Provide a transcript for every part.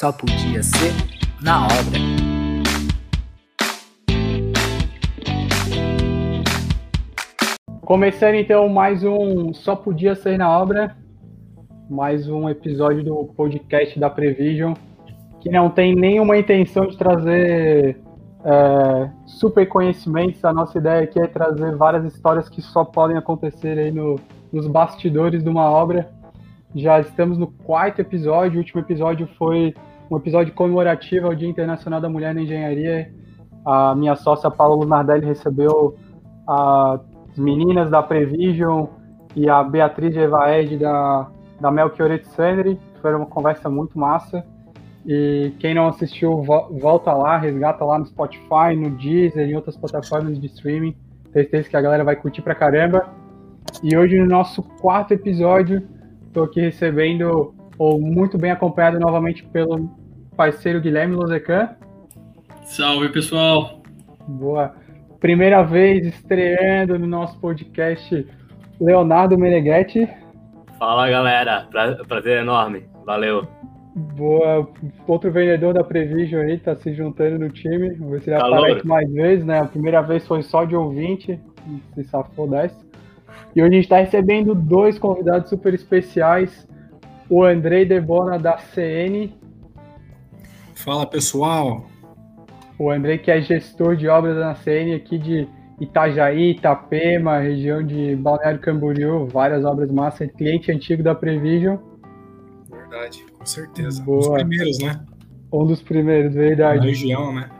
só podia ser na obra. Começando então mais um Só Podia Ser na Obra, mais um episódio do podcast da Prevision, que não tem nenhuma intenção de trazer é, super conhecimentos. A nossa ideia aqui é trazer várias histórias que só podem acontecer aí no, nos bastidores de uma obra. Já estamos no quarto episódio, o último episódio foi um episódio comemorativo ao Dia Internacional da Mulher na Engenharia. A minha sócia Paula Lunardelli recebeu as meninas da Prevision e a Beatriz Evaed da, da Melchiorete Sandri. Foi uma conversa muito massa. E quem não assistiu, volta lá, resgata lá no Spotify, no Deezer e outras plataformas de streaming. Certeza que a galera vai curtir pra caramba. E hoje, no nosso quarto episódio, estou aqui recebendo, ou muito bem acompanhado novamente pelo parceiro Guilherme Lozecan. Salve, pessoal! Boa. Primeira vez estreando no nosso podcast, Leonardo Meneghetti. Fala, galera. Pra, prazer enorme. Valeu. Boa. Outro vendedor da Prevision aí tá se juntando no time. Vamos ver se ele aparece mais vezes, né? A primeira vez foi só de ouvinte. Se safou dessa. E hoje a gente está recebendo dois convidados super especiais. O Andrei Debona da CN Fala pessoal. O André que é gestor de obras da CN aqui de Itajaí, Itapema, região de Balneário Camboriú, várias obras massas, cliente antigo da Prevision. Verdade, com certeza. Boa. Um dos primeiros, né? Um dos primeiros, verdade. Na região, né?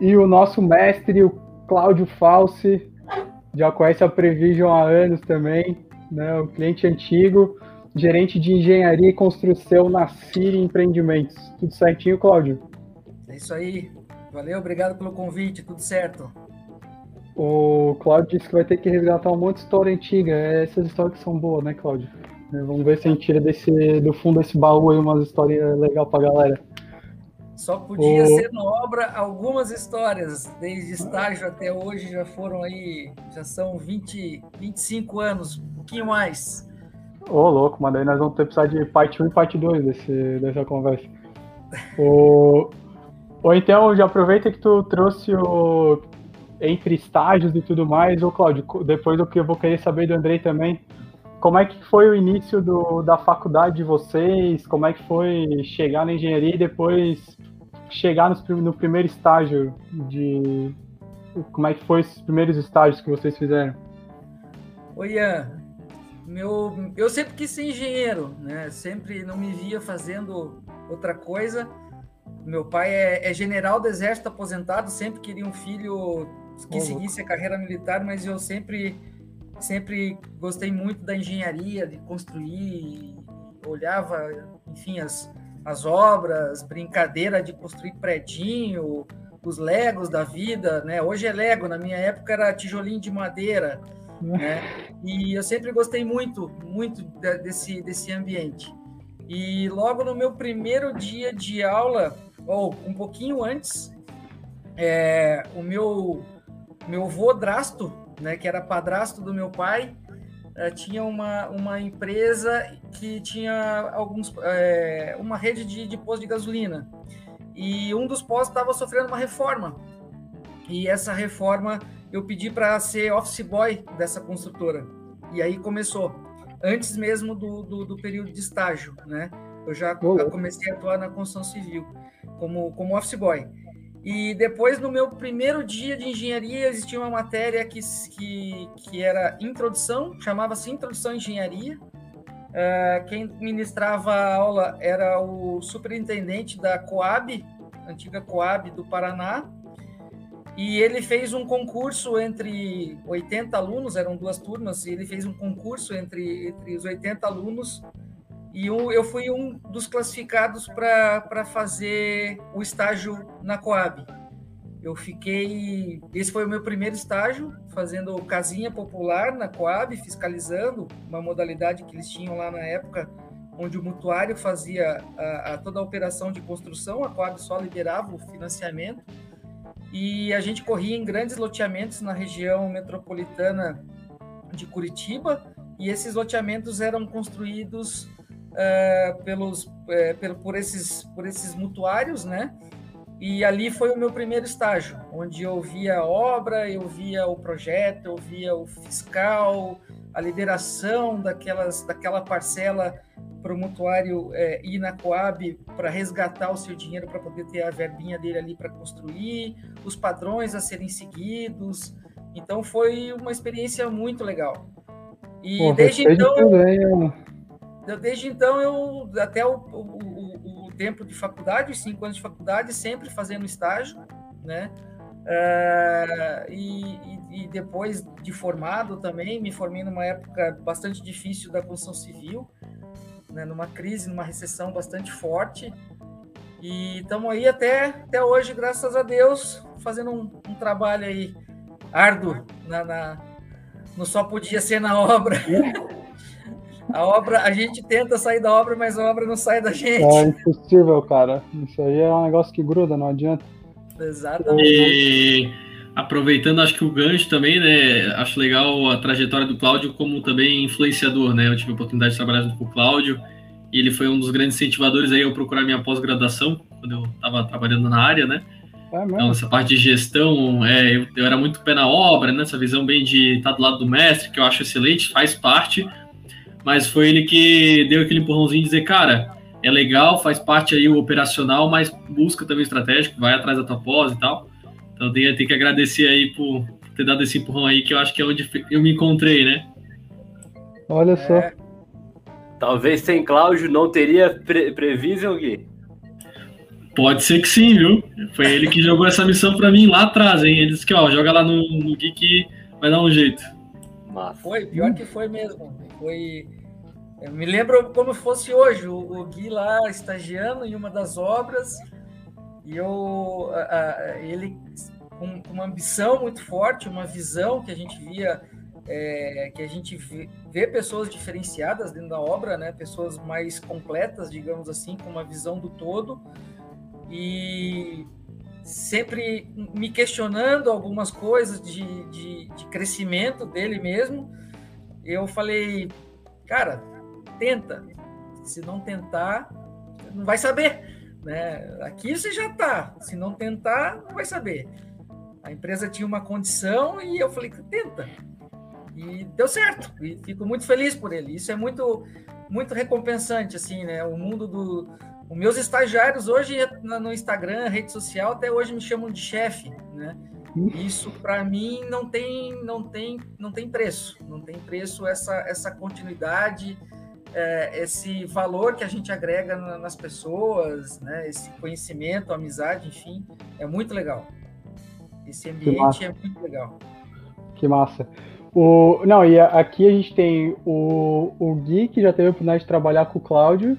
E o nosso mestre, o Cláudio Falsi, já conhece a Prevision há anos também, né? O cliente antigo gerente de engenharia e construção na Siri Empreendimentos. Tudo certinho, Cláudio? É isso aí. Valeu, obrigado pelo convite, tudo certo. O Cláudio disse que vai ter que resgatar um monte de história antiga. Essas histórias que são boas, né, Cláudio? É, vamos ver se a gente tira desse, do fundo desse baú aí umas histórias legais pra galera. Só podia o... ser na obra algumas histórias, desde estágio até hoje já foram aí, já são 20, 25 anos, um pouquinho mais. Ô, oh, louco, mas daí nós vamos ter que precisar de parte 1 e parte 2 desse, dessa conversa. o... Ou então, já aproveita que tu trouxe o entre estágios e tudo mais, ô Cláudio, depois do que eu vou querer saber do Andrei também, como é que foi o início do, da faculdade de vocês? Como é que foi chegar na engenharia e depois chegar no, no primeiro estágio de... Como é que foi esses primeiros estágios que vocês fizeram? Oi, Ian meu, eu sempre quis ser engenheiro, né? Sempre não me via fazendo outra coisa. Meu pai é, é general do exército aposentado, sempre queria um filho que oh, seguisse a carreira militar, mas eu sempre sempre gostei muito da engenharia, de construir, olhava, enfim, as, as obras, brincadeira de construir predinho, os legos da vida, né? Hoje é lego, na minha época era tijolinho de madeira. Né? E eu sempre gostei muito, muito desse, desse ambiente. E logo no meu primeiro dia de aula, ou um pouquinho antes, é, o meu meu avô Drasto, né, que era padrasto do meu pai, é, tinha uma, uma empresa que tinha alguns é, uma rede de, de postos de gasolina e um dos postos estava sofrendo uma reforma e essa reforma eu pedi para ser office boy dessa construtora. E aí começou, antes mesmo do, do, do período de estágio, né? Eu já comecei a atuar na construção civil como, como office boy. E depois, no meu primeiro dia de engenharia, existia uma matéria que, que, que era introdução, chamava-se Introdução à Engenharia. Uh, quem ministrava a aula era o superintendente da Coab, antiga Coab do Paraná, e ele fez um concurso entre 80 alunos, eram duas turmas, e ele fez um concurso entre, entre os 80 alunos, e eu, eu fui um dos classificados para fazer o estágio na Coab. Eu fiquei. Esse foi o meu primeiro estágio, fazendo casinha popular na Coab, fiscalizando, uma modalidade que eles tinham lá na época, onde o mutuário fazia a, a toda a operação de construção, a Coab só liberava o financiamento e a gente corria em grandes loteamentos na região metropolitana de Curitiba e esses loteamentos eram construídos uh, pelos, uh, pelo, por, esses, por esses mutuários, né? E ali foi o meu primeiro estágio, onde eu via a obra, eu via o projeto, eu via o fiscal, a liberação daquelas, daquela parcela para o mutuário é, ir na Coab para resgatar o seu dinheiro para poder ter a verbinha dele ali para construir, os padrões a serem seguidos. Então foi uma experiência muito legal. E Pô, desde então, eu, desde então eu até o, o, o, tempo de faculdade, os cinco anos de faculdade, sempre fazendo estágio, né? Uh, e, e, depois de formado também, me formei numa época bastante difícil da construção civil, né, numa crise, numa recessão bastante forte. E estamos aí até, até hoje, graças a Deus, fazendo um, um trabalho aí árduo na, na, no só podia ser na obra. A obra, a gente tenta sair da obra, mas a obra não sai da gente. É impossível, cara. Isso aí é um negócio que gruda, não adianta. Exatamente. E aproveitando, acho que o gancho também, né? Acho legal a trajetória do Cláudio como também influenciador, né? Eu tive a oportunidade de trabalhar junto com o Cláudio e ele foi um dos grandes incentivadores aí eu procurar minha pós-graduação quando eu estava trabalhando na área, né? É então, essa parte de gestão, é, eu, eu, era muito pé na obra, né? Essa visão bem de estar do lado do mestre, que eu acho excelente, faz parte, mas foi ele que deu aquele empurrãozinho de dizer, cara, é legal, faz parte aí o operacional, mas busca também o estratégico, vai atrás da tua pós e tal. Então tem, tem que agradecer aí por ter dado esse empurrão aí, que eu acho que é onde eu me encontrei, né? Olha só. É. Talvez sem Cláudio não teria pre Prevision, Gui? Pode ser que sim, viu? Foi ele que jogou essa missão para mim lá atrás, hein? Ele disse que, ó, joga lá no, no Gui que vai dar um jeito. Foi, pior que foi mesmo. Foi eu me lembro como fosse hoje, o, o Gui lá estagiando em uma das obras, e eu, a, a, ele com, uma ambição muito forte, uma visão que a gente via, é, que a gente vê, vê, pessoas diferenciadas dentro da obra, né? pessoas mais completas, digamos assim, com uma visão do todo, e sempre me questionando algumas coisas de, de, de crescimento dele mesmo. Eu falei, cara, tenta. Se não tentar, não vai saber. Né? Aqui você já está. Se não tentar, não vai saber. A empresa tinha uma condição e eu falei, tenta. E deu certo. E fico muito feliz por ele. Isso é muito, muito recompensante, assim, né? O mundo do. Os meus estagiários hoje no Instagram, rede social, até hoje me chamam de chefe, né? Isso para mim não tem, não tem, não tem preço. Não tem preço essa, essa continuidade é, esse valor que a gente agrega na, nas pessoas, né? Esse conhecimento, amizade, enfim, é muito legal. Esse ambiente é muito legal. Que massa. O, não, e aqui a gente tem o, o Gui, que já teve a oportunidade de trabalhar com o Cláudio,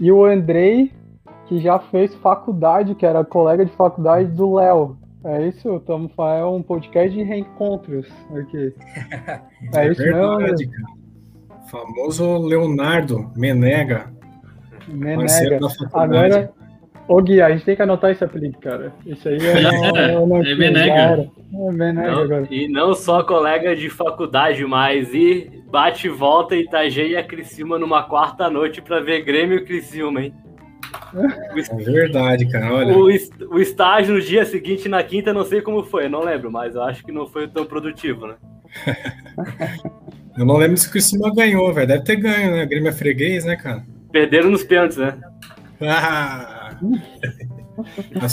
e o Andrei, que já fez faculdade, que era colega de faculdade do Léo. É isso? Estamos fazendo um podcast de reencontros aqui. É, é isso verdade, mesmo? Cara. Famoso Leonardo Menega. Menega. Agora, ô Gui, a gente tem que anotar esse apelido, cara. Isso aí é, não, não é Menega. É Menega não, agora. E não só colega de faculdade, mas e bate e volta Itajaí e a Criciúma numa quarta noite para ver Grêmio e Criciúma, hein? É verdade, cara. Olha. O, o estágio no dia seguinte, na quinta, não sei como foi, não lembro, mas eu acho que não foi tão produtivo, né? Eu não lembro se o Criciúma ganhou, velho. Deve ter ganho, né? O Grêmio é freguês, né, cara? Perderam nos pênaltis, né? Ah!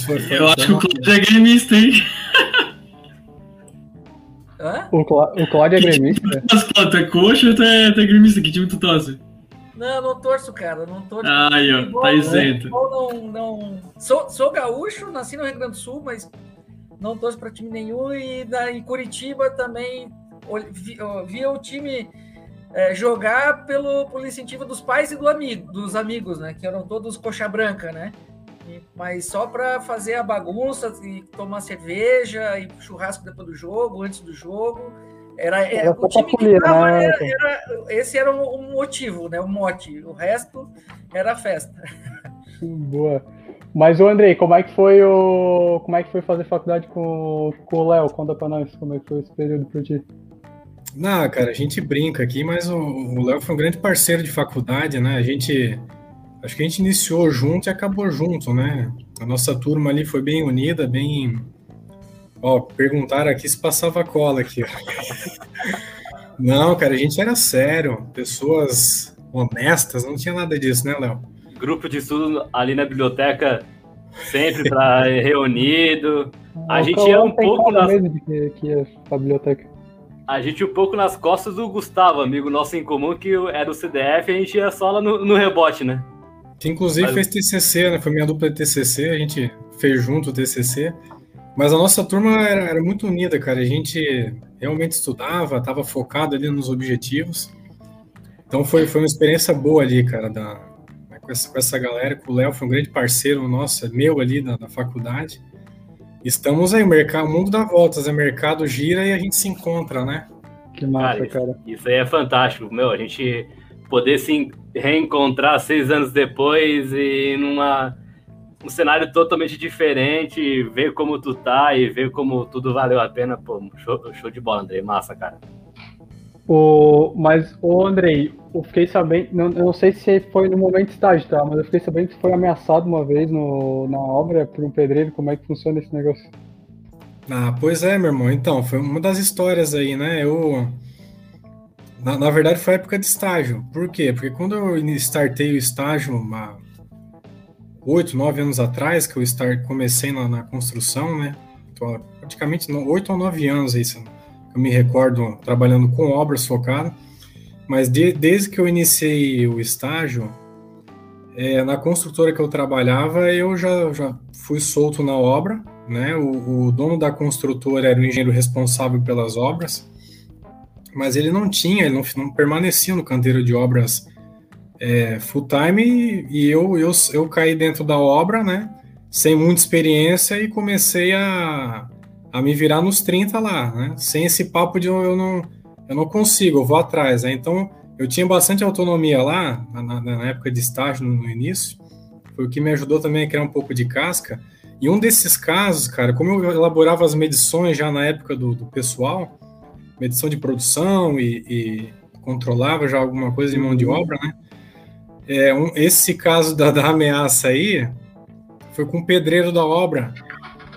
foi, foi, Eu acho que o Cláudio é gremista, hein? Hã? O, Clá o Cláudio é gremista? Tu tu é coxa ou tu é, tu é gremista? Que time tu torce? Não, não torço, cara. Não torço. Ah, aí, ó, tá isento. Não, não, sou, sou gaúcho, nasci no Rio Grande do Sul, mas não torço para time nenhum. E na, em Curitiba também via o time é, jogar pelo, pelo incentivo dos pais e do amigo, dos amigos, né? Que eram todos coxa branca, né? E, mas só para fazer a bagunça e tomar cerveja e churrasco depois do jogo, antes do jogo. Era, é, era o time que tava, né? era, era, esse era o, o, motivo, né? O mote. O resto era festa. Boa. Mas o Andrei, como é que foi o como é que foi fazer faculdade com, com o Léo? Conta para nós como é que foi esse período para ti. Não, cara, a gente brinca aqui, mas o Léo foi um grande parceiro de faculdade, né? A gente. Acho que a gente iniciou junto e acabou junto, né? A nossa turma ali foi bem unida, bem. Ó, perguntaram aqui se passava cola aqui. Não, cara, a gente era sério, pessoas honestas, não tinha nada disso, né, Léo? Grupo de estudo ali na biblioteca, sempre para reunido. A gente ia um pouco nas... que, que é a biblioteca. A gente um pouco nas costas do Gustavo, amigo nosso em comum, que era o CDF, a gente ia só lá no, no rebote, né? Que inclusive Mas... fez TCC, né? Foi minha dupla de TCC, a gente fez junto o TCC. Mas a nossa turma era, era muito unida, cara. A gente realmente estudava, estava focado ali nos objetivos. Então foi, foi uma experiência boa ali, cara, da, com, essa, com essa galera, com o Léo, foi um grande parceiro nosso, é meu ali da faculdade. Estamos aí, o, mercado, o mundo dá voltas, o né? mercado gira e a gente se encontra, né? Que massa, cara. cara. Isso, isso aí é fantástico, meu. A gente poder se reencontrar seis anos depois e numa um cenário totalmente diferente, ver como tu tá e ver como tudo valeu a pena, pô, show, show de bola, Andrei, massa, cara. O, mas, o Andrei, eu fiquei sabendo, não, não sei se foi no momento estágio, tá? Mas eu fiquei sabendo que foi ameaçado uma vez no, na obra por um pedreiro. Como é que funciona esse negócio? Ah, pois é, meu irmão. Então, foi uma das histórias aí, né? Eu. Na, na verdade, foi época de estágio. Por quê? Porque quando eu startei o estágio, uma, oito, nove anos atrás, que eu start, comecei na, na construção, né? Tô praticamente oito ou nove anos aí, eu me recordo trabalhando com obras focadas. Mas de, desde que eu iniciei o estágio, é, na construtora que eu trabalhava, eu já, já fui solto na obra, né? O, o, dono da construtora era o engenheiro responsável pelas obras, mas ele não tinha, ele não, não permanecia no canteiro de obras é, full time e, eu, eu, eu caí dentro da obra, né? Sem muita experiência e comecei a, a me virar nos 30 lá, né? Sem esse papo de eu não, eu não consigo, eu vou atrás, né? Então, eu tinha bastante autonomia lá, na, na época de estágio, no, no início, foi o que me ajudou também a criar um pouco de casca. E um desses casos, cara, como eu elaborava as medições já na época do, do pessoal, medição de produção e, e, controlava já alguma coisa de mão de obra, né? É, um, esse caso da, da, ameaça aí foi com o pedreiro da obra.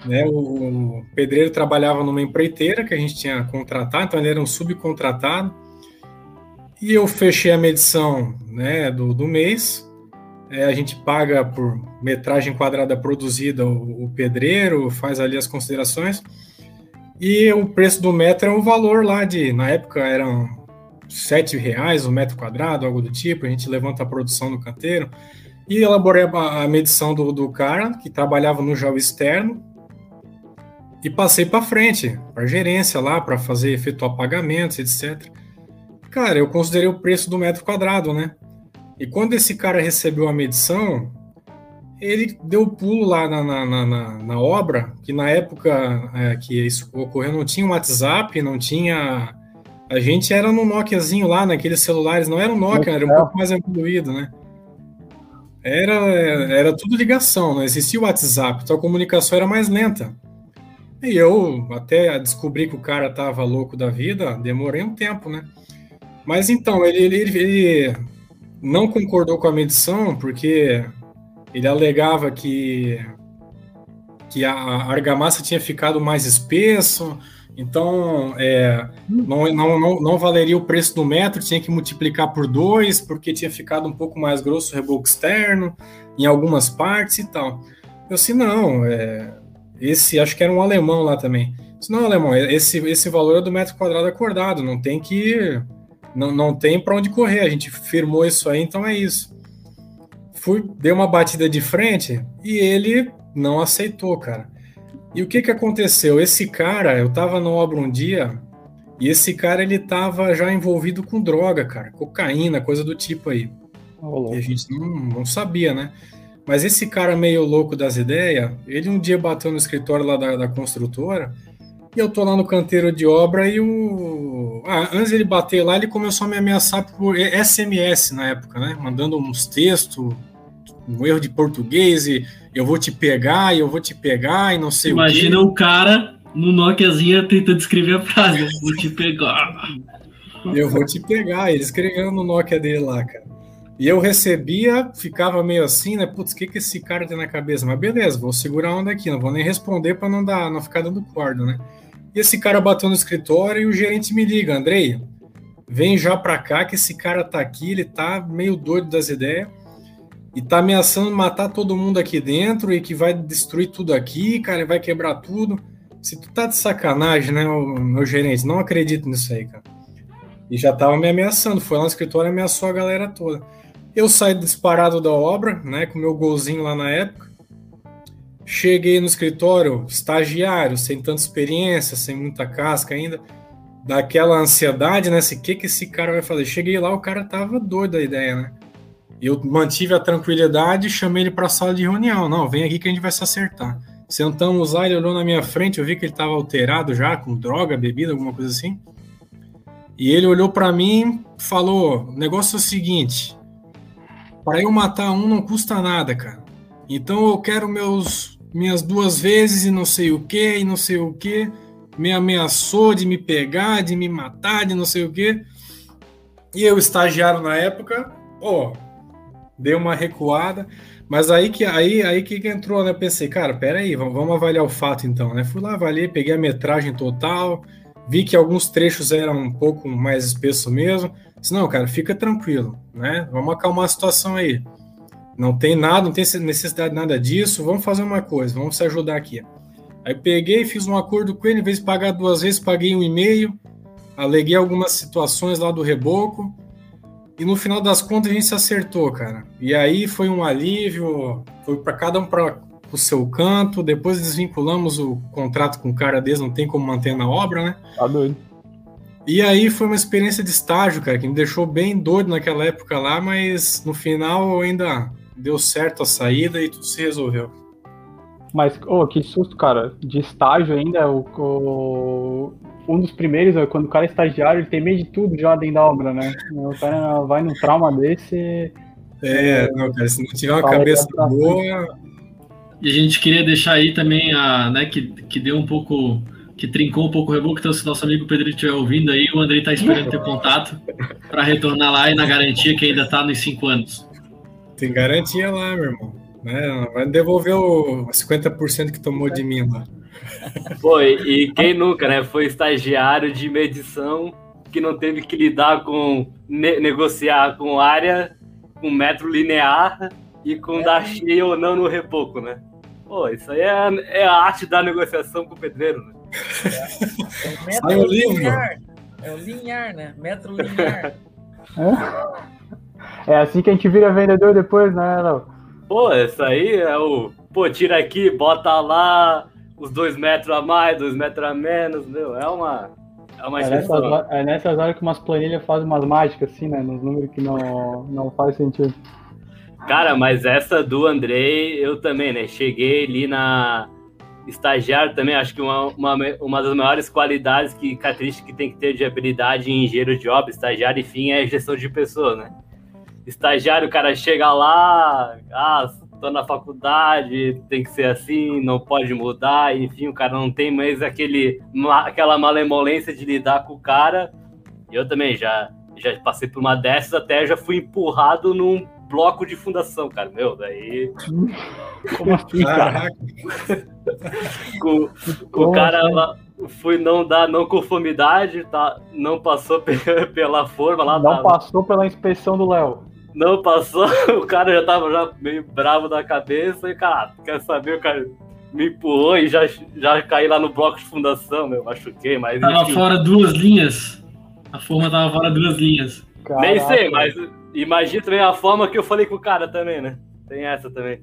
Né? O, pedreiro trabalhava numa empreiteira que a gente tinha contratado, então ele era um subcontratado. E eu fechei a medição né, do, do mês. É, a gente paga por metragem quadrada produzida o, o pedreiro, faz ali as considerações. E o preço do metro é o valor lá de, na época eram sete reais o um metro quadrado, algo do tipo, a gente levanta a produção no canteiro, e elaborei a, a medição do, do cara, que trabalhava no gel externo, e passei para frente, para gerência lá, para fazer efetuar pagamentos, etc. Cara, eu considerei o preço do metro quadrado, né? E quando esse cara recebeu a medição, ele deu pulo lá na, na, na, na obra, que na época é, que isso ocorreu não tinha WhatsApp, não tinha a gente era no Nokiazinho lá, naqueles celulares, não era um Nokia, era um pouco mais evoluído, né? Era, era tudo ligação, não existia o WhatsApp, então a comunicação era mais lenta. E eu até descobri que o cara tava louco da vida, demorei um tempo, né? Mas então, ele, ele, ele não concordou com a medição porque ele alegava que, que a argamassa tinha ficado mais espesso, então, é, não, não, não, não, valeria o preço do metro, tinha que multiplicar por dois, porque tinha ficado um pouco mais grosso o reboco externo, em algumas partes e tal. Eu disse, não, é, esse, acho que era um alemão lá também. Disse, não, alemão, esse, esse valor é do metro quadrado acordado, não tem que. Não, não tem para onde correr, a gente firmou isso aí, então é isso. Fui, dei uma batida de frente e ele não aceitou, cara. E o que que aconteceu? Esse cara, eu tava no obra um dia, e esse cara ele tava já envolvido com droga, cara, cocaína, coisa do tipo aí. Oh, e a gente não, não sabia, né? Mas esse cara meio louco das ideias, ele um dia bateu no escritório lá da, da construtora, e eu tô lá no canteiro de obra e o. Ah, antes ele bater lá, ele começou a me ameaçar por SMS na época, né? Mandando uns textos, um erro de português e eu vou te pegar, e eu vou te pegar, e não sei Imagina o, o cara no Nokiazinha tentando escrever a frase, vou te pegar. Eu vou te pegar. Ele escrevendo no Nokia dele lá, cara. E eu recebia, ficava meio assim, né? Putz, o que, que esse cara tem na cabeça? Mas beleza, vou segurar a onda aqui, não vou nem responder para não dar, não ficar dando corda, né? E esse cara bateu no escritório e o gerente me liga, Andrei, vem já pra cá que esse cara tá aqui, ele tá meio doido das ideias e tá ameaçando matar todo mundo aqui dentro e que vai destruir tudo aqui, cara, vai quebrar tudo. Se tu tá de sacanagem, né, meu gerente, não acredito nisso aí, cara. E já tava me ameaçando, foi lá no escritório e ameaçou a galera toda. Eu saí disparado da obra, né, com meu golzinho lá na época. Cheguei no escritório, estagiário, sem tanta experiência, sem muita casca ainda, daquela ansiedade, né? O que, que esse cara vai fazer? Cheguei lá, o cara tava doido da ideia, né? Eu mantive a tranquilidade e chamei ele para a sala de reunião. Não, vem aqui que a gente vai se acertar. Sentamos lá, ele olhou na minha frente, eu vi que ele estava alterado já, com droga, bebida, alguma coisa assim. E ele olhou para mim falou: negócio é o seguinte, para eu matar um não custa nada, cara. Então eu quero meus minhas duas vezes e não sei o que, e não sei o que. Me ameaçou de me pegar, de me matar, de não sei o que. E eu, estagiário na época, ó, dei uma recuada. Mas aí que aí, aí que entrou, né? Pensei, cara, peraí, vamos, vamos avaliar o fato então, né? Fui lá, avaliei, peguei a metragem total, vi que alguns trechos eram um pouco mais espesso mesmo. Disse, não, cara, fica tranquilo, né? Vamos acalmar a situação aí. Não tem nada, não tem necessidade de nada disso. Vamos fazer uma coisa, vamos se ajudar aqui. Aí peguei, fiz um acordo com ele, em vez de pagar duas vezes, paguei um e-mail, aleguei algumas situações lá do reboco. E no final das contas a gente se acertou, cara. E aí foi um alívio, foi para cada um para o seu canto. Depois desvinculamos o contrato com o cara deles, não tem como manter na obra, né? Tá doido. E aí foi uma experiência de estágio, cara, que me deixou bem doido naquela época lá, mas no final ainda deu certo a saída e tudo se resolveu. Mas, oh, que susto, cara. De estágio ainda, o, o, um dos primeiros, quando o cara é estagiário, ele tem medo de tudo já dentro da obra, né? O cara vai num trauma desse. É, não, cara, se não tiver uma cabeça boa. E a gente queria deixar aí também a, né, que, que deu um pouco que trincou um pouco o reboco, então se nosso amigo Pedro estiver ouvindo aí, o Andrei está esperando ter contato para retornar lá e na garantia que ainda está nos cinco anos. Tem garantia lá, meu irmão. Né? Vai devolver o 50% que tomou de mim lá. Foi, e quem nunca, né? Foi estagiário de medição que não teve que lidar com ne negociar com área, com metro linear e com é. dar cheio ou não no repoco, né? Pô, isso aí é, é a arte da negociação com o pedreiro, né? É, é o metro linear. É o linear, né? Metro linear. É assim que a gente vira vendedor depois, né, Léo? Pô, isso aí é o. Pô, tira aqui, bota lá os dois metros a mais, dois metros a menos, meu. É uma. É uma é nessas, horas, é nessas horas que umas planilhas fazem umas mágicas, assim, né? Nos números que não, não faz sentido. Cara, mas essa do Andrei, eu também, né? Cheguei ali na estagiário também, acho que uma, uma, uma das maiores qualidades que característica que tem que ter de habilidade em engenheiro de obra, estagiário, enfim, é gestão de pessoas, né? Estagiário, o cara chega lá, ah, tô na faculdade, tem que ser assim, não pode mudar, enfim, o cara não tem mais aquele, aquela malemolência de lidar com o cara. Eu também já, já passei por uma dessas, até já fui empurrado num bloco de fundação, cara. Meu, daí. Como assim, cara? o, o cara lá foi não dar não conformidade, tá? Não passou pela forma lá. Não tá, passou pela inspeção do Léo. Não passou, o cara já tava já meio bravo da cabeça e, cara, quer saber, o cara me empurrou e já, já caí lá no bloco de fundação, meu, machuquei, mas. Tava enfim. fora duas linhas. A forma tava fora duas linhas. Caraca. Nem sei, mas Imagina também a forma que eu falei com o cara também, né? Tem essa também.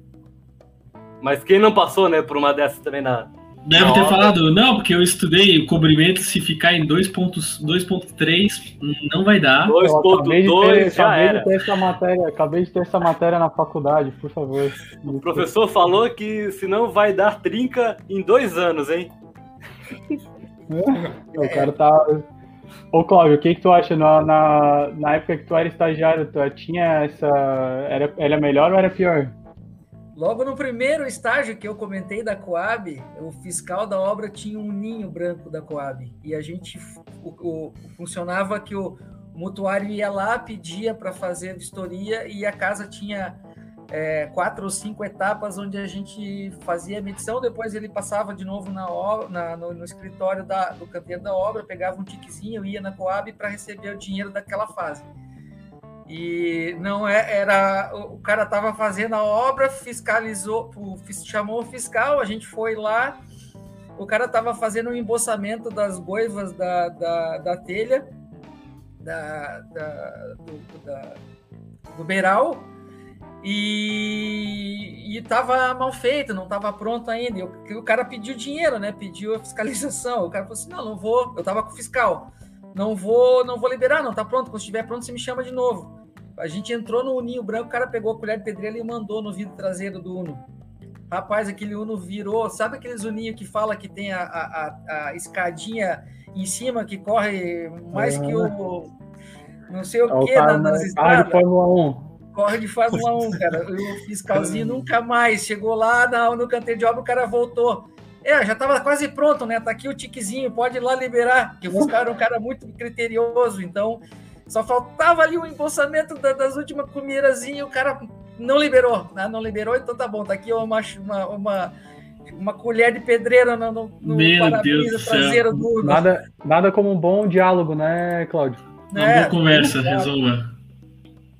Mas quem não passou, né, por uma dessas também na. Deve ter falado, não, porque eu estudei o cobrimento, se ficar em 2.3 não vai dar. 2.2 já acabei era. De ter essa matéria, acabei de ter essa matéria na faculdade, por favor. O professor falou que se não vai dar trinca em dois anos, hein? É, o cara tá, Ô, Cláudio, o que, que tu acha? Na, na, na época que tu era estagiário, tu tinha essa. Era, era melhor ou era pior? Logo no primeiro estágio que eu comentei da Coab, o fiscal da obra tinha um ninho branco da Coab. E a gente o, o, funcionava que o mutuário ia lá, pedia para fazer a vistoria e a casa tinha é, quatro ou cinco etapas onde a gente fazia a medição, depois ele passava de novo na, na no, no, escritório da, do canteiro da obra, pegava um tiquezinho, ia na Coab para receber o dinheiro daquela fase. E não é, era. O cara estava fazendo a obra, fiscalizou, chamou o fiscal, a gente foi lá, o cara estava fazendo o um embolsamento das goivas da, da, da telha, da, da, do, da, do beiral, e estava mal feito, não estava pronto ainda. E o, o cara pediu dinheiro, né? Pediu a fiscalização. O cara falou assim: não, não vou. Eu estava com o fiscal. Não vou, não vou liberar, não tá pronto. Quando estiver pronto, você me chama de novo. A gente entrou no Uninho branco, o cara pegou a colher de pedreira e mandou no vidro traseiro do Uno. Rapaz, aquele Uno virou. Sabe aqueles Uninho que fala que tem a, a, a escadinha em cima que corre mais que o. Não sei o, o que na, nas estradas? de Fórmula 1. Corre de Fórmula 1, cara. O fiscalzinho nunca mais. Chegou lá no, no canteiro de obra, o cara voltou. É, já estava quase pronto, né? Tá aqui o tiquezinho, pode ir lá liberar. Porque o fiscal era um cara muito criterioso, então só faltava ali o embolsamento das últimas comirazinhas e o cara não liberou. Né? Não liberou, então tá bom. Tá aqui uma, uma, uma, uma colher de pedreira no, no, no para-brisa traseiro do. Nada, nada como um bom diálogo, né, Cláudio? Uma é, boa conversa, resolva.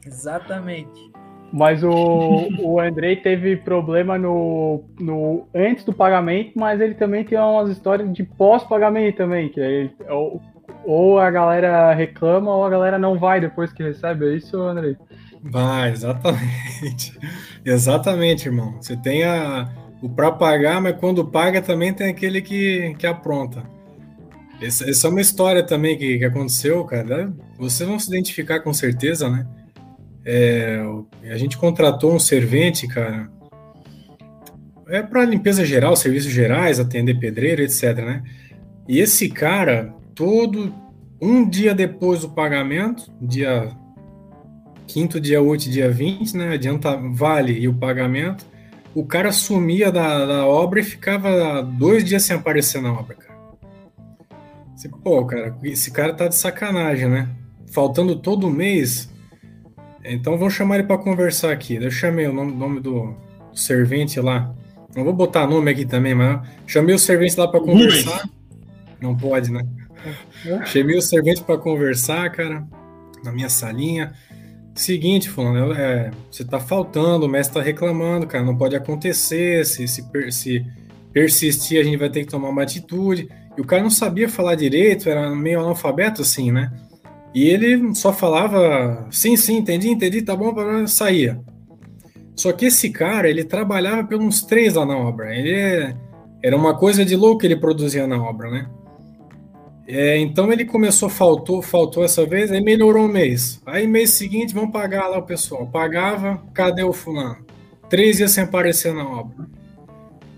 Exatamente. Mas o, o Andrei teve problema no, no antes do pagamento, mas ele também tem umas histórias de pós-pagamento também, que é ou a galera reclama ou a galera não vai depois que recebe. É isso, André? Vai, exatamente. exatamente, irmão. Você tem a, o para pagar, mas quando paga também tem aquele que, que apronta. Essa, essa é uma história também que, que aconteceu, cara. Vocês vão se identificar com certeza, né? É, a gente contratou um servente, cara. É para limpeza geral, serviços gerais, atender pedreiro, etc, né? E esse cara, todo um dia depois do pagamento, dia quinto, dia 8, dia 20, né? Adianta vale e o pagamento. O cara sumia da, da obra e ficava dois dias sem aparecer na obra, cara. Você, pô, cara, esse cara tá de sacanagem, né? Faltando todo mês. Então vamos chamar ele para conversar aqui. Eu chamei o nome, nome do, servente lá. Não vou botar nome aqui também, mas chamei o servente lá para conversar. Não pode, né? Chamei o servente para conversar, cara, na minha salinha. Seguinte, fulano, é, você tá faltando, o mestre tá reclamando, cara, não pode acontecer, se, se, se persistir a gente vai ter que tomar uma atitude. E o cara não sabia falar direito, era meio analfabeto assim, né? E ele só falava, sim, sim, entendi, entendi, tá bom, saía. Só que esse cara, ele trabalhava pelos três lá na obra. Ele era uma coisa de louco que ele produzia na obra, né? É, então ele começou, faltou, faltou essa vez, aí melhorou um mês. Aí mês seguinte, vamos pagar lá o pessoal. Pagava, cadê o fulano? Três dias sem aparecer na obra.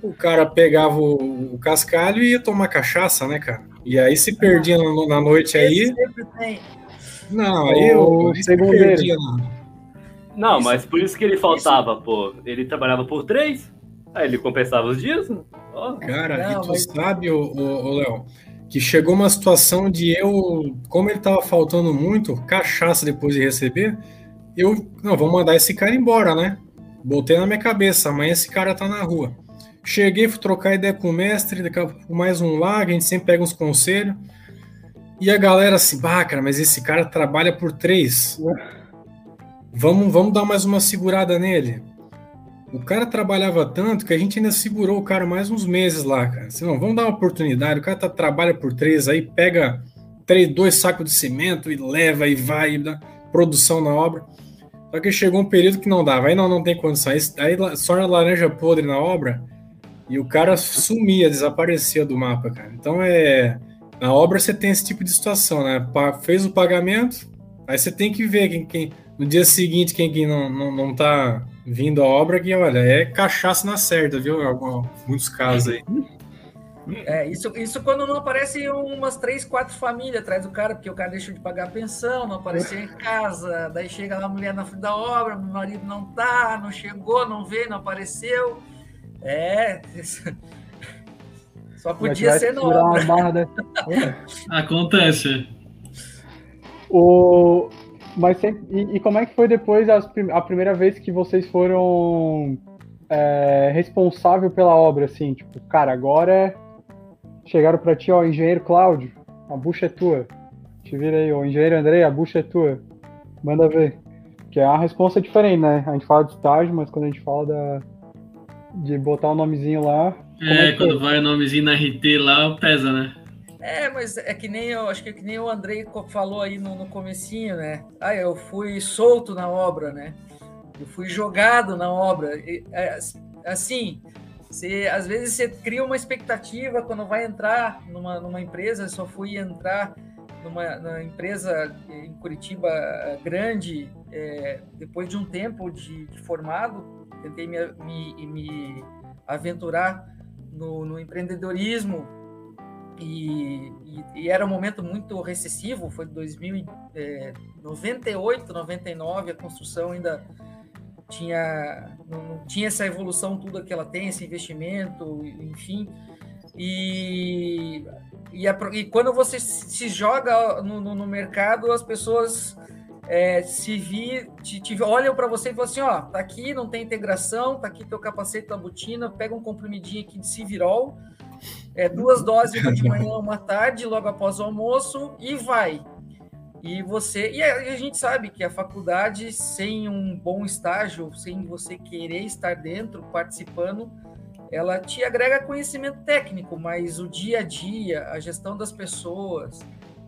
O cara pegava o, o cascalho e ia tomar cachaça, né, cara? E aí se perdia na, na noite aí. Não, aí eu, se perdia Não, mas por isso que ele faltava, isso. pô. Ele trabalhava por três, aí ele compensava os dias. Oh. Cara, não, e tu mas... sabe, ô Léo, que chegou uma situação de eu, como ele tava faltando muito, cachaça depois de receber, eu, não, vou mandar esse cara embora, né? Botei na minha cabeça, amanhã esse cara tá na rua. Cheguei, fui trocar ideia com o mestre, daqui a pouco mais um lá, a gente sempre pega uns conselhos. E a galera assim, bah, cara, mas esse cara trabalha por três. Vamos, vamos dar mais uma segurada nele. O cara trabalhava tanto que a gente ainda segurou o cara mais uns meses lá, cara. Assim, não, vamos dar uma oportunidade. O cara tá, trabalha por três, aí pega três, dois sacos de cimento e leva e vai, e dá produção na obra. Só que chegou um período que não dava. Aí não, não tem condição. Aí, aí só na laranja podre na obra e o cara sumia, desaparecia do mapa, cara. Então é. Na obra você tem esse tipo de situação, né? Fez o pagamento, aí você tem que ver quem, quem no dia seguinte quem, quem não, não, não tá vindo a obra que, olha, é cachaça na certa, viu? Em muitos casos aí. É, isso, isso quando não aparece umas três, quatro famílias atrás do cara, porque o cara deixou de pagar a pensão, não apareceu em casa, daí chega lá a mulher na frente da obra, meu marido não tá, não chegou, não veio, não apareceu. É. Só podia ser na obra. Acontece. O... Mas sempre... e, e, como é que foi depois as, a primeira vez que vocês foram é, responsável pela obra, assim? Tipo, cara, agora chegaram para ti, ó, engenheiro Cláudio, a bucha é tua. Te vira aí, ó, engenheiro André, a bucha é tua. Manda ver. Que é uma resposta diferente, né? A gente fala de estágio, mas quando a gente fala da, de botar o um nomezinho lá. É, é quando vai o nomezinho na RT lá, pesa, né? É, mas é que nem eu, acho que, é que nem o Andrei falou aí no, no comecinho, né? Ah, eu fui solto na obra, né? Eu fui jogado na obra. E, é, assim, você, às vezes você cria uma expectativa quando vai entrar numa, numa empresa. Eu só fui entrar numa, numa empresa em Curitiba grande é, depois de um tempo de, de formado. Tentei me, me, me aventurar no, no empreendedorismo e, e, e, era um momento muito recessivo. Foi 2098, 99, é, a construção ainda tinha não, tinha essa evolução tudo que ela tem, esse investimento, enfim. E, e, a, e quando você se joga no, no, no mercado, as pessoas é, se vir, te, te olham para você e falam assim, ó, tá aqui, não tem integração, tá aqui teu capacete, tua botina, pega um comprimidinho aqui de Civirol, é, duas doses de manhã, uma tarde, logo após o almoço, e vai. E você. E a, gente sabe que a faculdade, sem um bom estágio, sem você querer estar dentro, participando, ela te agrega conhecimento técnico, mas o dia a dia, a gestão das pessoas,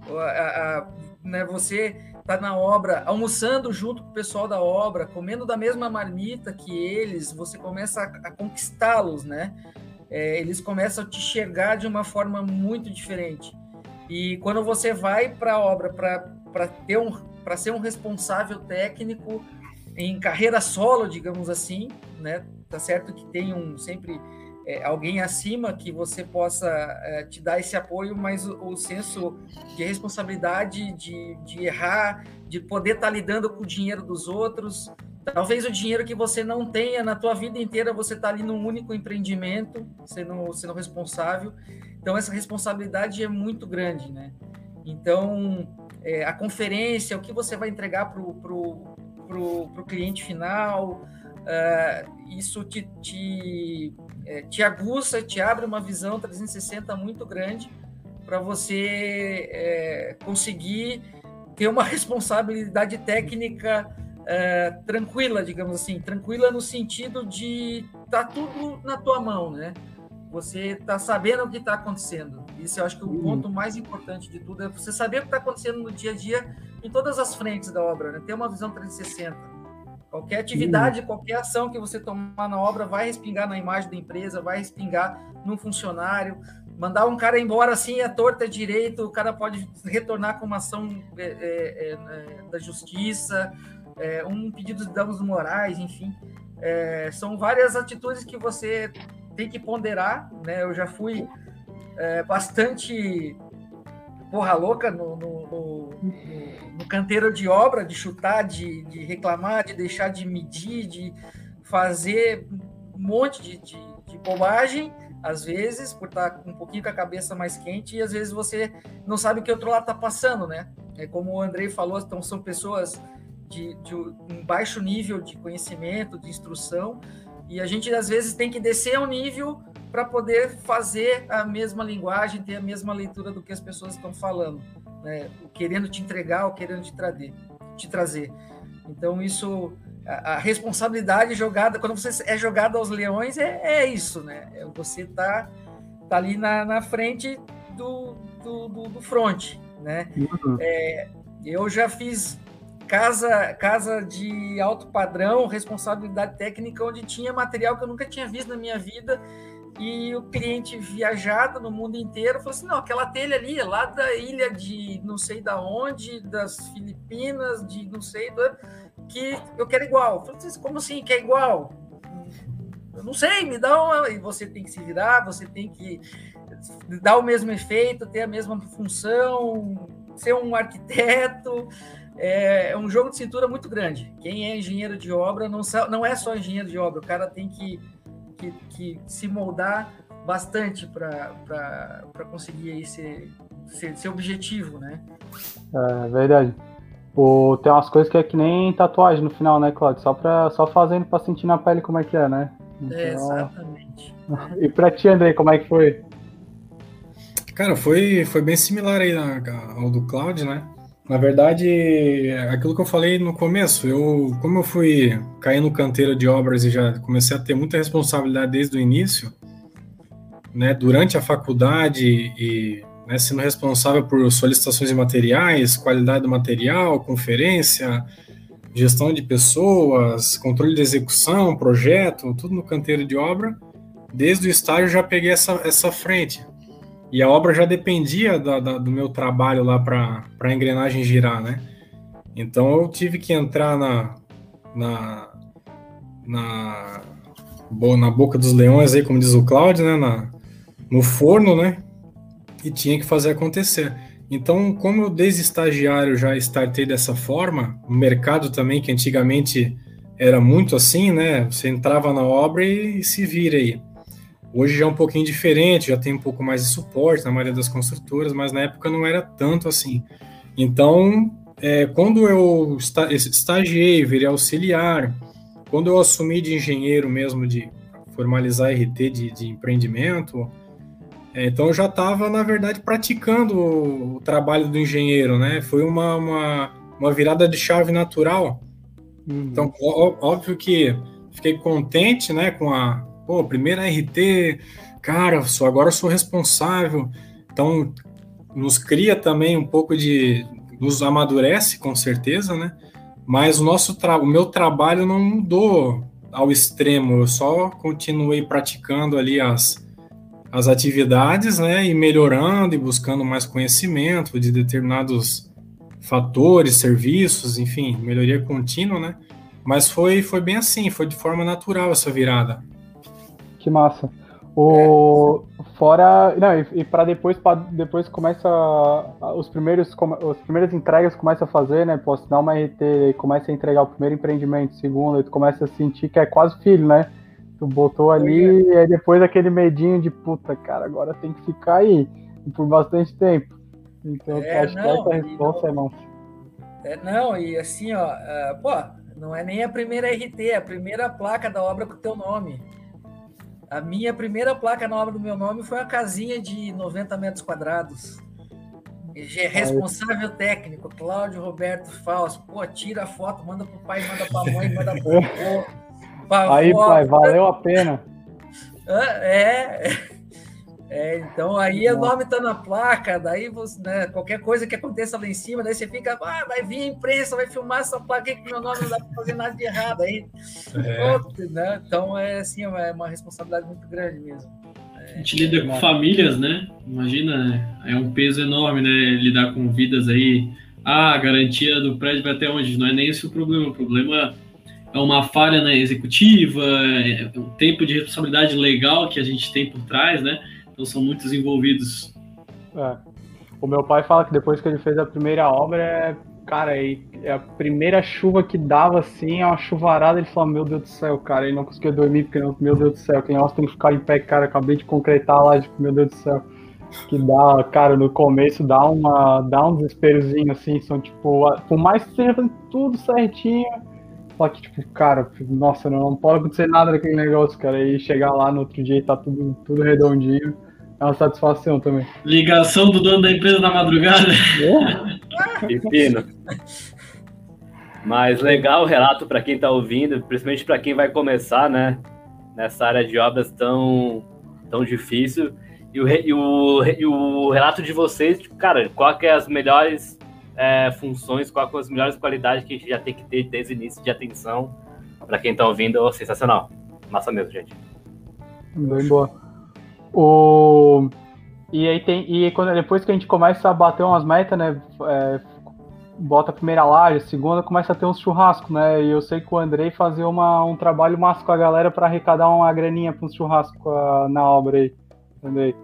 a, a, né, você tá na obra, almoçando junto com o pessoal da obra, comendo da mesma marmita que eles, você começa a, a conquistá-los, né? É, eles começam a te enxergar de uma forma muito diferente. E quando você vai para a obra para ter um para ser um responsável técnico em carreira solo, digamos assim, né? Tá certo que tem um sempre é, alguém acima que você possa é, te dar esse apoio, mas o, o senso de responsabilidade, de, de, errar, de poder estar tá lidando com o dinheiro dos outros, talvez o dinheiro que você não tenha na tua vida inteira, você está ali num único empreendimento, sendo, sendo responsável. Então, essa responsabilidade é muito grande, né? Então, é, a conferência, o que você vai entregar para o pro, pro, pro cliente final, uh, isso te, te, é, te aguça, te abre uma visão 360 muito grande para você é, conseguir ter uma responsabilidade técnica é, tranquila, digamos assim, tranquila no sentido de tá tudo na tua mão, né? Você tá sabendo o que está acontecendo. Isso eu acho que o uhum. ponto mais importante de tudo é você saber o que está acontecendo no dia a dia em todas as frentes da obra, né? Ter uma visão 360. Qualquer atividade, qualquer ação que você tomar na obra vai respingar na imagem da empresa, vai respingar no funcionário. Mandar um cara embora assim, a torta direito, o cara pode retornar com uma ação é, é, é, da justiça, é, um pedido de danos morais, enfim. É, são várias atitudes que você tem que ponderar, né? Eu já fui é, bastante porra louca no, no, no, canteiro de obra, de chutar, de, de, reclamar, de deixar de medir, de fazer um monte de, de, de bobagem, às vezes, por estar um pouquinho com a cabeça mais quente, e às vezes você não sabe o que outro lado está passando, né? É como o Andrei falou, então são pessoas de, de um baixo nível de conhecimento, de instrução, e a gente às vezes tem que descer um nível para poder fazer a mesma linguagem, ter a mesma leitura do que as pessoas estão falando, né? querendo te entregar ou querendo te trazer. Te trazer. Então isso, a, a, responsabilidade jogada, quando você é jogado aos leões, é, é isso, né? É você tá, tá ali na, na frente do, do, do, do front, né? Uhum. É, eu já fiz casa, casa de alto padrão, responsabilidade técnica, onde tinha material que eu nunca tinha visto na minha vida. E o cliente viajado no mundo inteiro falou assim: não, aquela telha ali é lá da ilha de não sei da onde, das Filipinas, de não sei, que eu quero igual. Eu falei, assim, como assim, que é igual? Eu não sei, me dá uma. E você tem que se virar, você tem que dar o mesmo efeito, ter a mesma função, ser um arquiteto. É, é um jogo de cintura muito grande. Quem é engenheiro de obra não, não é só engenheiro de obra, o cara tem que, que, que se moldar bastante para conseguir aí ser, ser, ser objetivo, né? É verdade. O, tem umas coisas que é que nem tatuagem no final, né, Claudio? Só, pra, só fazendo para sentir na pele como é que é, né? Então... É, exatamente. E pra ti, André, como é que foi? Cara, foi, foi bem similar aí ao do Cloud, né? Na verdade, aquilo que eu falei no começo, eu, como eu fui cair no canteiro de obras e já comecei a ter muita responsabilidade desde o início, né, durante a faculdade e né, sendo responsável por solicitações de materiais, qualidade do material, conferência, gestão de pessoas, controle de execução, projeto, tudo no canteiro de obra. Desde o estágio já peguei essa, essa frente. E a obra já dependia da, da, do meu trabalho lá para a engrenagem girar, né? Então eu tive que entrar na, na, na, na boca dos leões, aí, como diz o Cláudio, né? Na, no forno, né? E tinha que fazer acontecer. Então, como eu desde estagiário já startei dessa forma, o mercado também, que antigamente era muito assim, né? Você entrava na obra e se vira aí. Hoje já é um pouquinho diferente, já tem um pouco mais de suporte na maioria das construtoras, mas na época não era tanto assim. Então, é, quando eu estagiei, virei auxiliar, quando eu assumi de engenheiro mesmo, de formalizar RT de, de empreendimento, é, então eu já estava, na verdade, praticando o trabalho do engenheiro, né? Foi uma, uma, uma virada de chave natural. Uhum. Então, ó, óbvio que fiquei contente, né, com a, pô, primeira RT, cara, sou, agora sou responsável. Então, nos cria também um pouco de. nos amadurece, com certeza, né? Mas o, nosso tra o meu trabalho não mudou ao extremo, eu só continuei praticando ali as, as atividades, né? E melhorando e buscando mais conhecimento de determinados fatores, serviços, enfim, melhoria contínua, né? Mas foi, foi bem assim, foi de forma natural essa virada. Que massa. O é. fora, não, e, e para depois para depois começa os primeiros as primeiras entregas começa a fazer, né? Posso dar uma RT e começa a entregar o primeiro empreendimento, segundo, e tu começa a sentir que é quase filho, né? Tu botou ali e aí depois aquele medinho de puta, cara, agora tem que ficar aí por bastante tempo. Então, é, acho não, que essa resposta é não. É, não, e assim, ó, uh, pô, não é nem a primeira RT, é a primeira placa da obra com o teu nome. A minha primeira placa na obra do meu nome foi uma casinha de 90 metros quadrados. Responsável técnico, Cláudio Roberto Fausto. Pô, tira a foto, manda pro pai, manda pra mãe, manda pro avô. Aí, pai, valeu a pena. É, é, então aí o nome tá na placa, daí você, né, qualquer coisa que aconteça lá em cima, daí você fica, ah, vai vir a imprensa, vai filmar essa placa que meu nome não dá para fazer nada de errado aí. É. né? Então é assim, é uma responsabilidade muito grande mesmo. É, a gente lida com famílias, né? Imagina, é um peso enorme, né? Lidar com vidas aí. Ah, a garantia do prédio vai até onde? Não é nem esse o problema. O problema é uma falha né, executiva, é o tempo de responsabilidade legal que a gente tem por trás, né? Então são muitos envolvidos. É. O meu pai fala que depois que ele fez a primeira obra, é, cara, é a primeira chuva que dava assim, é uma chuvarada, ele falou, meu Deus do céu, cara, ele não conseguia dormir, porque, meu Deus do céu, que negócio tem que ficar em pé, cara, acabei de concretar lá, tipo, meu Deus do céu. Que dá, cara, no começo dá uma. dá um desesperozinho assim, são tipo, por mais que seja tudo certinho, só que, tipo, cara, nossa, não, não pode acontecer nada daquele negócio, cara. E chegar lá no outro dia e tá tudo, tudo redondinho é uma satisfação também. Ligação do dono da empresa na madrugada. Pepino. Mas legal o relato para quem está ouvindo, principalmente para quem vai começar, né? Nessa área de obras tão, tão difícil. E o, e o, e o relato de vocês, tipo, cara, qual que é as melhores é, funções, quais as melhores qualidades que a gente já tem que ter desde o início de atenção para quem está ouvindo, sensacional. Massa mesmo, gente. Bem boa. O... E aí tem. E quando, depois que a gente começa a bater umas metas, né? É, bota a primeira laje, a segunda começa a ter uns churrascos, né? E eu sei que o Andrei fazia uma, um trabalho massa com a galera para arrecadar uma graninha para uns churrascos na obra aí. Andrei.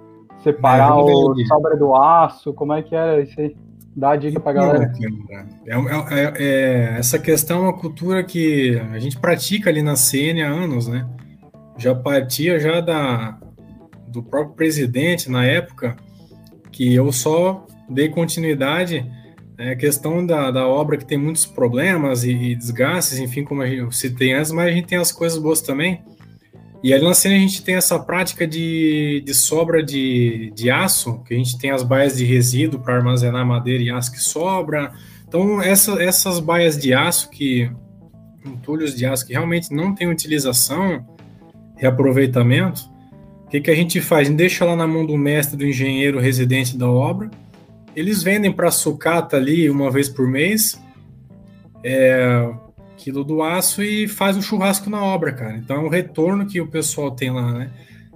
separar É, vamos o sobra do aço? Como é que era isso aí? Dá a dica pra galera. Cara, é, é- é- essa questão é uma cultura que a gente pratica ali na CN há anos, né? Já partia já da, do próprio presidente na época, que eu só dei continuidade é a questão da, da obra que tem muitos problemas e, e desgastes, enfim, como eu citei antes, mas a gente tem as coisas boas também. E ali na cena a gente tem essa prática de, de sobra de, de aço, que a gente tem as baias de resíduo para armazenar madeira e aço que sobra. Então, essa, essas baias de aço, que entulhos de aço que realmente não tem utilização, reaproveitamento, o que, que a gente faz? A gente deixa lá na mão do mestre, do engenheiro residente da obra, eles vendem para sucata ali uma vez por mês, é, quilo do aço e faz um churrasco na obra, cara. Então é o retorno que o pessoal tem lá, né?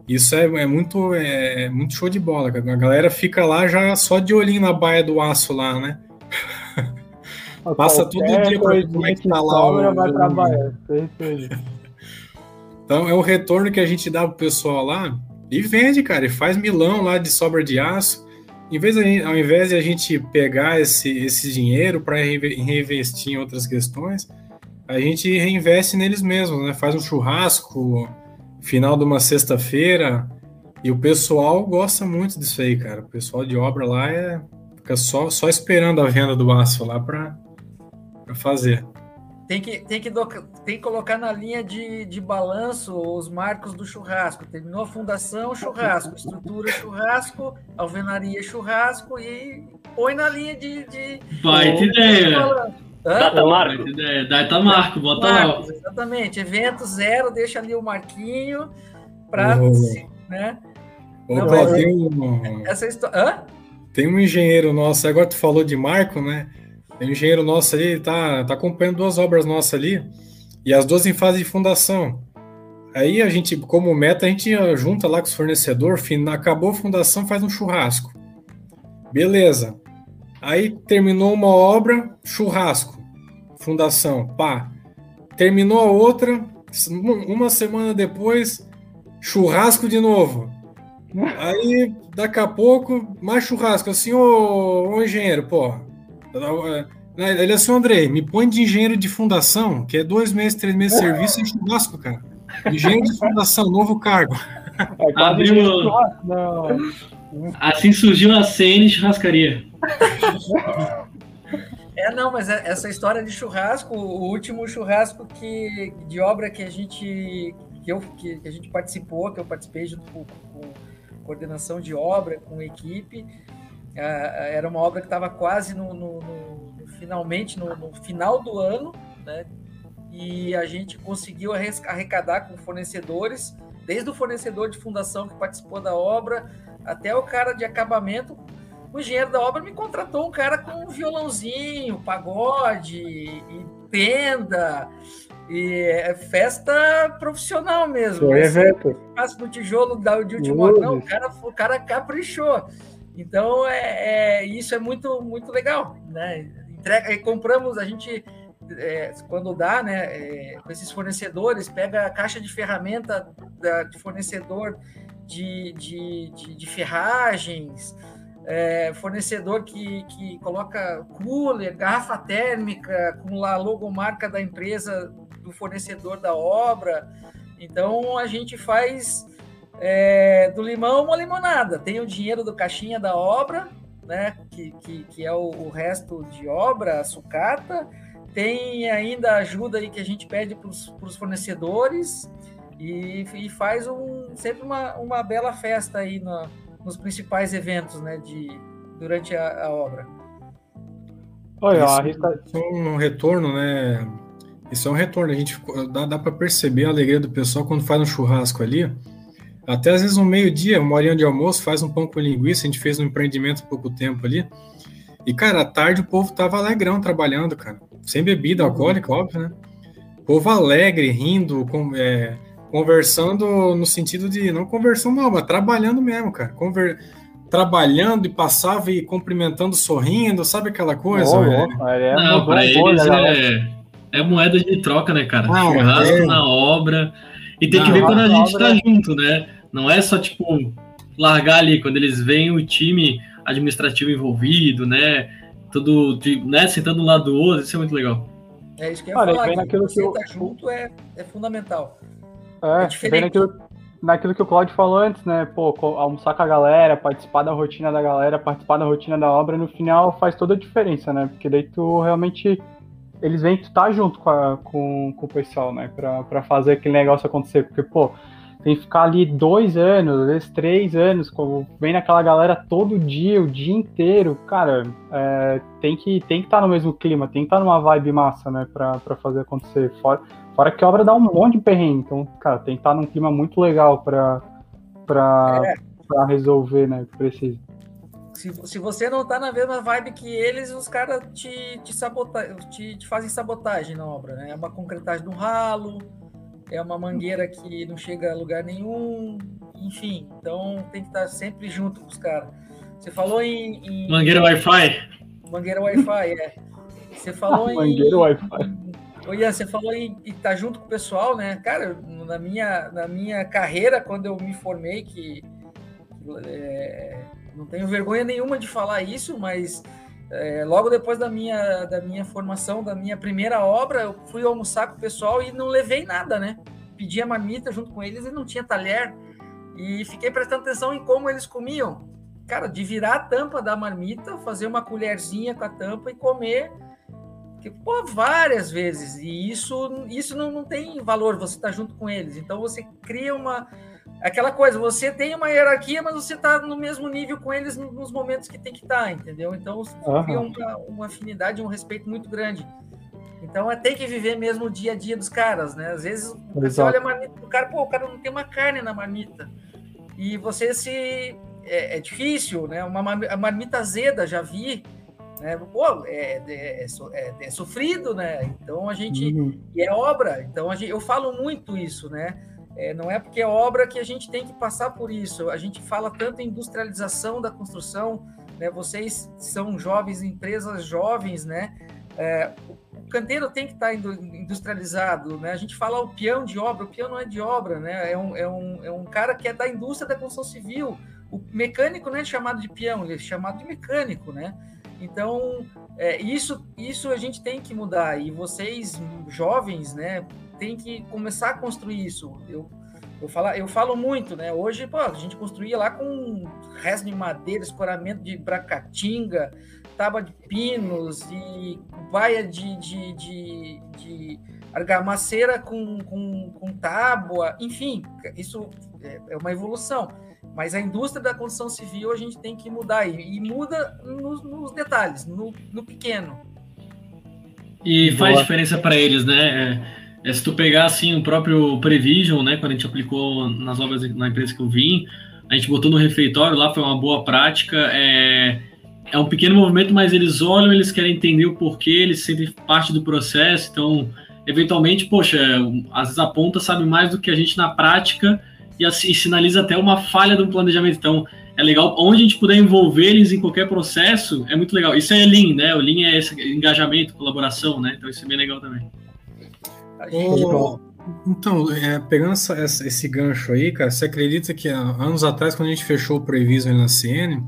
Isso é, é muito, é, é muito show de bola, cara. A galera fica lá já só de olhinho na baia do aço lá, né? Passa todo dia pra ver como é que tá lá sobra o- vai certeza. Então é o retorno que a gente dá pro pessoal lá e vende, cara, e faz milão lá de sobra de aço. Em vez de, ao invés de a gente pegar esse, esse dinheiro para reinvestir em outras questões, a gente reinveste neles mesmos, né? Faz um churrasco final de uma sexta-feira e o pessoal gosta muito disso aí, cara. O pessoal de obra lá é fica só, só esperando a venda do aço lá para fazer. Tem que, tem, que tem que colocar na linha de, de balanço os marcos do churrasco. Terminou a fundação, churrasco. Estrutura, churrasco. Alvenaria, churrasco. E põe na linha de. de Baita de ideia. Data Marco. Ideia. Data Marco, bota lá. Marcos, exatamente. Evento zero, deixa ali o marquinho para. Oh. Né? Opa, Não, mas- tem um, Essa história. Hã? Tem um engenheiro nosso, agora tu falou de Marco, né? Tem um engenheiro nosso ali, tá, tá acompanhando duas obras nossas ali, e as duas em fase de fundação. Aí a gente, como meta, a gente junta lá com os fornecedores, acabou a fundação, faz um churrasco. Beleza. Aí terminou uma obra, churrasco. Fundação, pá. Terminou a outra, uma semana depois, churrasco de novo. Aí, daqui a pouco, mais churrasco. Assim, ô, ô engenheiro, pô. Né, Ele é assim, Andrei, me põe de engenheiro de fundação, que é dois meses, três meses de serviço e churrasco, cara. Engenheiro de fundação, novo cargo. É Abriu-. Assim surgiu a CN Churrascaria. É, não, mas é- essa história de churrasco, o último churrasco que, de obra que a gente que, eu, que, que a gente participou, que eu participei junto com, com coordenação de obra, com equipe, era uma obra que estava quase no, no- no- finalmente no, no final do ano, né? E a gente conseguiu arrecadar com fornecedores, desde o fornecedor de fundação que participou da obra, até o cara de acabamento, o engenheiro da obra me contratou um cara com um violãozinho, pagode e tenda. E é festa profissional mesmo. Foi evento. No tijolo da, de última hora. Não, o cara, o cara caprichou. Então, é, é- isso é muito, muito legal. Né? Entrega, e compramos, a gente, é, quando dá, né, é, com esses fornecedores, pega a caixa de ferramenta da, de fornecedor de, de, de, de ferragens, é, fornecedor que, que coloca cooler, garrafa térmica com a logomarca da empresa do fornecedor da obra. Então a gente faz é, do limão uma limonada. Tem o dinheiro do caixinha da obra, né? Que, que, que é o, o resto de obra, a sucata. Tem ainda a ajuda aí que a gente pede para os fornecedores e, e faz um, sempre uma, uma bela festa aí na- nos principais eventos, né? De, durante a, a obra. Olha, a Isso, Rita, isso é um retorno, né? Isso é um retorno. A gente dá, dá para perceber a alegria do pessoal quando faz um churrasco ali. Até às vezes um meio-dia, uma horinha de almoço, faz um pão com linguiça. A gente fez um empreendimento há pouco tempo ali. E, cara, à tarde o povo tava alegrão trabalhando, cara. Sem bebida alcoólica, óbvio, né? Povo alegre, rindo, com- é, conversando no sentido de. Não conversando, não, mas trabalhando mesmo, cara. Conver- trabalhando e passava e cumprimentando, sorrindo, sabe aquela coisa? Louco, é, Não, pra eles é, é moeda de troca, né, cara? Ah, Churrasco é. na obra. E tem que ver quando a gente obra- tá junto, né? Não é só tipo largar ali, quando eles veem o time administrativo envolvido, né? Tudo, né, sentando um lado do outro, isso é muito legal. É isso que eu ia Olha, falar, que naquilo você que eu... tá junto é, é fundamental. É, é bem naquilo, naquilo que o Claudio falou antes, né? Pô, almoçar com a galera, participar da rotina da galera, participar da rotina da obra, no final faz toda a diferença, né? Porque daí tu realmente. Eles vêm tu tá junto com, a, com, com o pessoal, né? Pra, pra fazer aquele negócio acontecer. Porque, pô, tem que ficar ali dois anos, às vezes três anos, como vem naquela galera todo dia, o dia inteiro, cara, é, tem que tem que estar tá no mesmo clima, tem que estar tá numa vibe massa, né, pra, pra fazer acontecer. Fora, fora que a obra dá um monte de perrengue, então, cara, tem que estar tá num clima muito legal pra, pra, é. pra resolver, né, o que precisa. Se, se você não tá na mesma vibe que eles, os caras te, te, sabota, te, te fazem sabotagem na obra, né? É uma concretagem do ralo, é uma mangueira que não chega a lugar nenhum, enfim, então tem que estar sempre junto com os caras. Você falou em. em... Mangueira Wi-Fi? Mangueira Wi-Fi, é. Você falou em. Mangueira Wi-Fi. Ô Ian, você falou em estar tá junto com o pessoal, né? Cara, na minha, na minha carreira, quando eu me formei, que é, não tenho vergonha nenhuma de falar isso, mas é, logo depois da minha, da minha formação, da minha primeira obra, eu fui almoçar com o pessoal e não levei nada, né? Pedi a marmita junto com eles e não tinha talher. E fiquei prestando atenção em como eles comiam. Cara, de virar a tampa da marmita, fazer uma colherzinha com a tampa e comer. Pô, várias vezes. E isso, isso não, não tem valor, você está junto com eles. Então você cria uma, aquela coisa, você tem uma hierarquia, mas você está no mesmo nível com eles nos momentos que tem que estar, tá, entendeu? Então uhum. cria uma, uma afinidade, um respeito muito grande. Então é tem que viver mesmo o dia a dia dos caras, né? Às vezes Exato. você olha a marmita do cara, pô, o cara não tem uma carne na marmita. E você se. É, é difícil, né? Uma marmita azeda, já vi. Né? Pô, é, é, é, é sofrido, né? Então a gente. Uhum. E é obra. Então a gente, eu falo muito isso, né? É, não é porque é obra que a gente tem que passar por isso. A gente fala tanto em industrialização da construção, né? Vocês são jovens, empresas jovens, né? É, o canteiro tem que estar industrializado, né? A gente fala o peão de obra, o peão não é de obra, né? É um, é um, é um cara que é da indústria da construção civil. O mecânico não é chamado de peão, ele é chamado de mecânico, né? Então, é, isso, isso a gente tem que mudar. E vocês, jovens, né, tem que começar a construir isso. Eu, eu, falo, eu falo muito, né? Hoje, pô, a gente construía lá com resto de madeira, escoramento de bracatinga, tábua de pinos e baia de, de, de, de argamaceira com, com, com tábua, enfim, isso é, é uma evolução. Mas a indústria da construção civil a gente tem que mudar e, e muda nos, nos detalhes, no, no, pequeno. E faz Boa. diferença para eles, né? É, se tu pegar assim o próprio Prevision, né? Quando a gente aplicou nas obras na empresa que eu vim, a gente botou no refeitório lá, foi uma boa prática. É, é um pequeno movimento, mas eles olham, eles querem entender o porquê, eles sentem parte do processo, então eventualmente, poxa, às vezes a ponta sabe mais do que a gente na prática e, assim, sinaliza até uma falha do planejamento. Então, é legal, onde a gente puder envolver eles em qualquer processo, é muito legal. Isso é Lean, né? O Lean é esse engajamento, colaboração, né? Então, isso é bem legal também. Então, é, pegando essa, essa, esse gancho aí, cara, você acredita que há anos atrás, quando a gente fechou o Prevision na CN,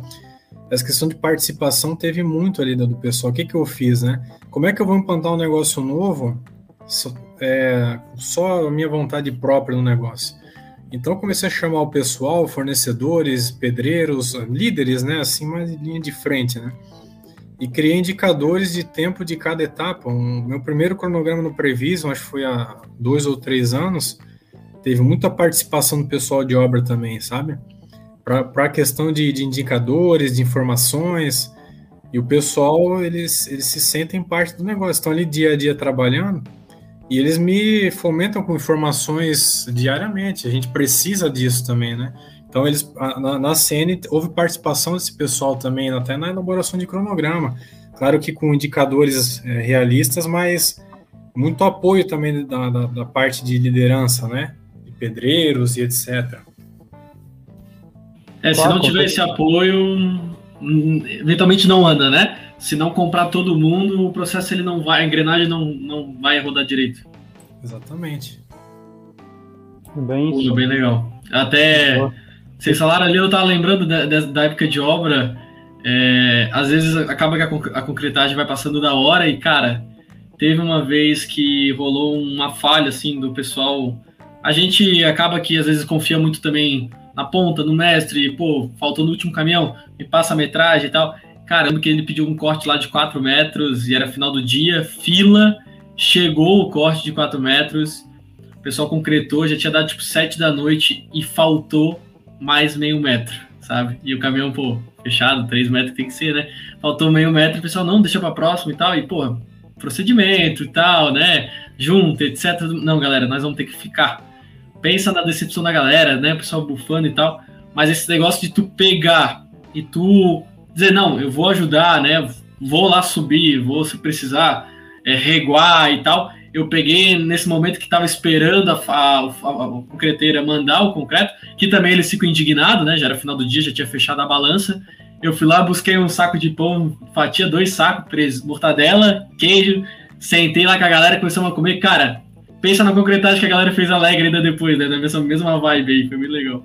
essa questão de participação teve muito ali do pessoal. O que, que eu fiz, né? Como é que eu vou implantar um negócio novo só, é, só a minha vontade própria no negócio? Então comecei a chamar o pessoal, fornecedores, pedreiros, líderes, né, assim, mais linha de frente, né? E criei indicadores de tempo de cada etapa. Um, meu primeiro cronograma no Prevision, acho que foi há dois ou três anos, teve muita participação do pessoal de obra também, sabe? Para a questão de, de indicadores, de informações, e o pessoal, eles, eles se sentem parte do negócio, estão ali dia a dia trabalhando, e eles me fomentam com informações diariamente. A gente precisa disso também, né? Então, eles, na, na CN, houve participação desse pessoal também, até na elaboração de cronograma. Claro que com indicadores é, realistas, mas muito apoio também da, da, da, parte de liderança, né? De pedreiros e etc. É, se não tiver esse apoio, hum, eventualmente não anda, né? se não comprar todo mundo, o processo ele não vai, a engrenagem não, não vai rodar direito. Exatamente. Bem, Tudo bem legal. Até Vocês falaram ali, eu tava lembrando da, da, época de obra. É, às vezes acaba que a, a concretagem vai passando da hora e, cara, teve uma vez que rolou uma falha, assim, do pessoal. A gente acaba que às vezes confia muito também na ponta, no mestre, pô, faltou no último caminhão, me passa a metragem e tal. Caramba, que ele pediu um corte lá de 4 metros e era final do dia, fila, chegou o corte de 4 metros, o pessoal concretou, já tinha dado tipo 7 da noite e faltou mais meio metro, sabe? E o caminhão, pô, fechado, 3 metros tem que ser, né? Faltou meio metro, o pessoal, não, deixa pra próximo e tal, e, pô, procedimento e tal, né? Junta, etc. Não, galera, nós vamos ter que ficar. Pensa na decepção da galera, né? O pessoal bufando e tal. Mas esse negócio de tu pegar e tu dizer, não, eu vou ajudar, né? Vou lá subir, vou se precisar é, reguar e tal. Eu peguei nesse momento que estava esperando a, a, a, a, concreteira mandar o concreto, que também eles ficam indignados, né? Já era final do dia, já tinha fechado a balança. Eu fui lá, busquei um saco de pão, fatia, dois sacos, preso, mortadela, queijo, sentei lá com a galera, começamos a comer. Cara, pensa na concretagem que a galera fez alegre ainda depois, né? Na mesma, mesma vibe aí, foi muito legal.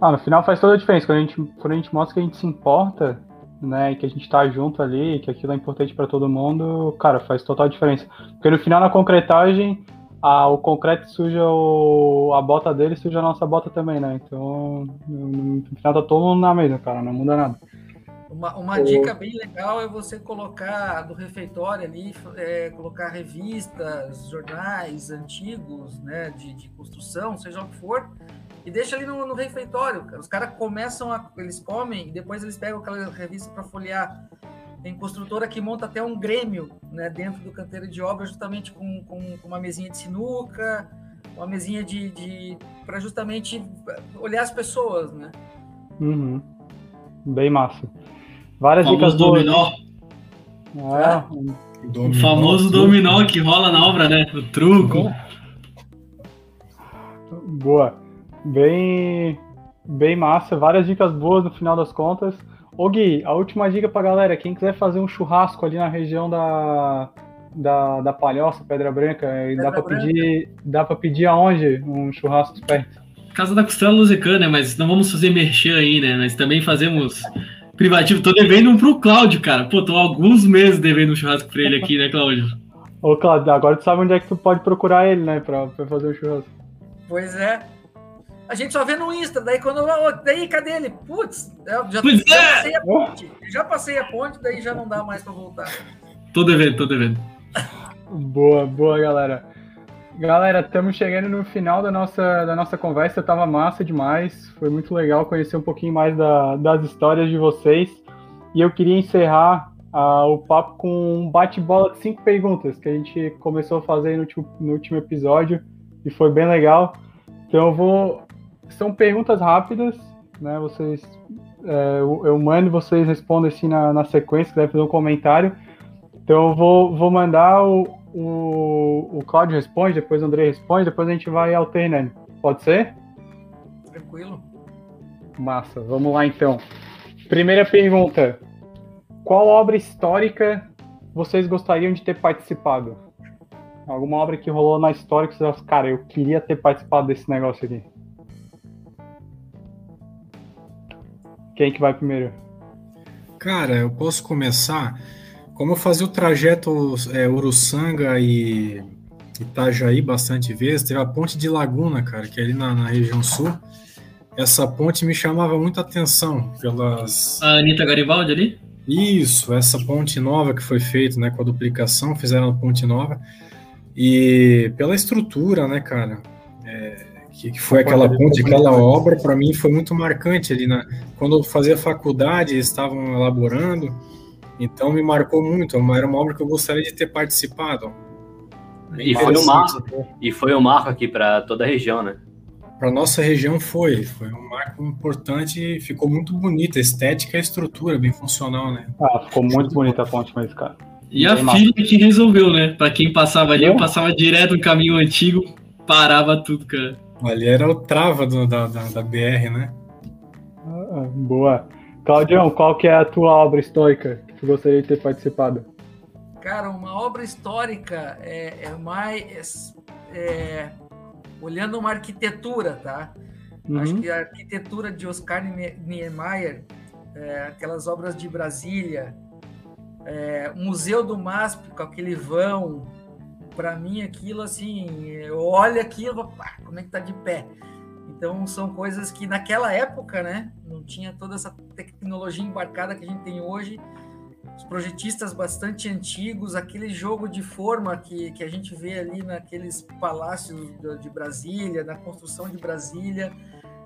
Ah, no final faz toda a diferença. Quando a gente, quando a gente mostra que a gente se importa, né, e que a gente tá junto ali, que aquilo é importante para todo mundo, cara, faz total diferença. Porque no final, na concretagem, a, o concreto suja o, a bota dele suja a nossa bota também, né? Então, no, no final tá todo mundo na mesma, cara, não muda nada. Uma, uma dica bem legal é você colocar do refeitório ali, é, colocar revistas, jornais antigos, né, de, de construção, seja o que for, e deixa ali no, no refeitório. Os caras começam a. Eles comem e depois eles pegam aquela revista para folhear. Tem construtora que monta até um grêmio né, dentro do canteiro de obra, justamente com, com, com uma mesinha de sinuca, uma mesinha de. de para justamente olhar as pessoas, né? Uhum. Bem massa. Várias o dicas boas. Dominó. É, dominó. O famoso dominó que rola na obra, né? O truco. Boa. Bem, bem massa, várias dicas boas no final das contas. Ô Gui, a última dica pra galera, quem quiser fazer um churrasco ali na região da, da, da Palhoça, Pedra Branca, Pedra dá pra Branca. pedir, dá para pedir aonde um churrasco perto? Casa da Costela Lusicana, né? Mas não vamos fazer merchan aí, né? Mas também fazemos privativo. Tô devendo um pro Cláudio, cara. Pô, tô alguns meses devendo um churrasco pra ele aqui, né, Cláudio? Ô, Cláudio, agora tu sabe onde é que tu pode procurar ele, né, pra, pra fazer o um churrasco. Pois é. A gente só vê no Insta, daí quando. Daí, cadê ele? Putz, eu já, pois já é. passei a ponte. Já passei a ponte, daí já não dá mais pra voltar. Tô devendo, tô devendo. boa, boa, galera. Galera, estamos chegando no final da nossa, da nossa conversa. Tava massa demais. Foi muito legal conhecer um pouquinho mais da, das histórias de vocês. E eu queria encerrar uh, o papo com um bate-bola de cinco perguntas que a gente começou a fazer no último, no último episódio e foi bem legal. Então eu vou são perguntas rápidas, né? Vocês, é, eu mando, vocês respondem assim na, na sequência, quiser fazer um comentário. Então eu vou, vou mandar o, o, o Claudio responde, depois o André responde, depois a gente vai alternando. Pode ser? Tranquilo. Massa, vamos lá então. Primeira pergunta: Qual obra histórica vocês gostariam de ter participado? Alguma obra que rolou na história que vocês cara, eu queria ter participado desse negócio aqui. Quem que vai primeiro? Cara, eu posso começar. Como eu fazia o trajeto é, Uruçanga e Itajaí bastante vezes, teve a ponte de Laguna, cara, que é ali na, na região sul. Essa ponte me chamava muita atenção pelas. A Anitta Garibaldi ali? Isso, essa ponte nova que foi feita, né, com a duplicação, fizeram a ponte nova. E pela estrutura, né, cara? É, que, que foi aquela ponte, aquela obra, para mim foi muito marcante ali na quando eu fazia faculdade, eles estavam elaborando, então me marcou muito, era uma obra que eu gostaria de ter participado. E foi um marco, e foi um marco aqui para toda a região, né? Para nossa região foi, foi um marco importante, ficou muito bonita, a estética e a estrutura, bem funcional, né? Ah, ficou muito bonita a ponte mesmo, cara. E a filha que resolveu, né? Para quem passava ali, eu passava direto no caminho antigo, parava tudo, cara. Ali era o trava do, da, da, da, BR, né? Ah, boa. Claudião, qual que é a tua obra histórica que tu gostaria de ter participado? Cara, uma obra histórica é, é mais... É, olhando uma arquitetura, tá? Uhum. Acho que a arquitetura de Oscar Niemeyer, é, aquelas obras de Brasília, é, Museu do MASP com aquele vão, para mim aquilo assim, eu olho aquilo, pá, como é que tá de pé. Então são coisas que naquela época, né, não tinha toda essa tecnologia embarcada que a gente tem hoje. Os projetistas bastante antigos, aquele jogo de forma que, que a gente vê ali naqueles palácios de Brasília, na construção de Brasília,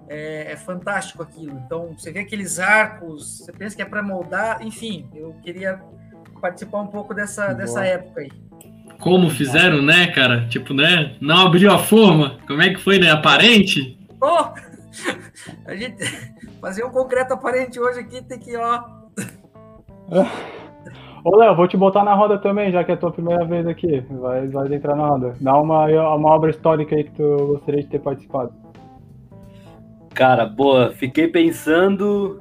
é, é, fantástico aquilo. Então, você vê aqueles arcos, você pensa que é para moldar, enfim, eu queria participar um pouco dessa, dessa época aí. Como fizeram, né, cara? Tipo, né? Não abriu a forma. Como é que foi, né? Aparente? Oh, a gente fazer um concreto aparente hoje aqui tem que, ó. Ô, Léo, vou te botar na roda também, já que é a tua primeira vez aqui. Vai, vai entrar na roda. Dá uma, uma obra histórica aí que tu gostaria de ter participado. Cara, boa. Fiquei pensando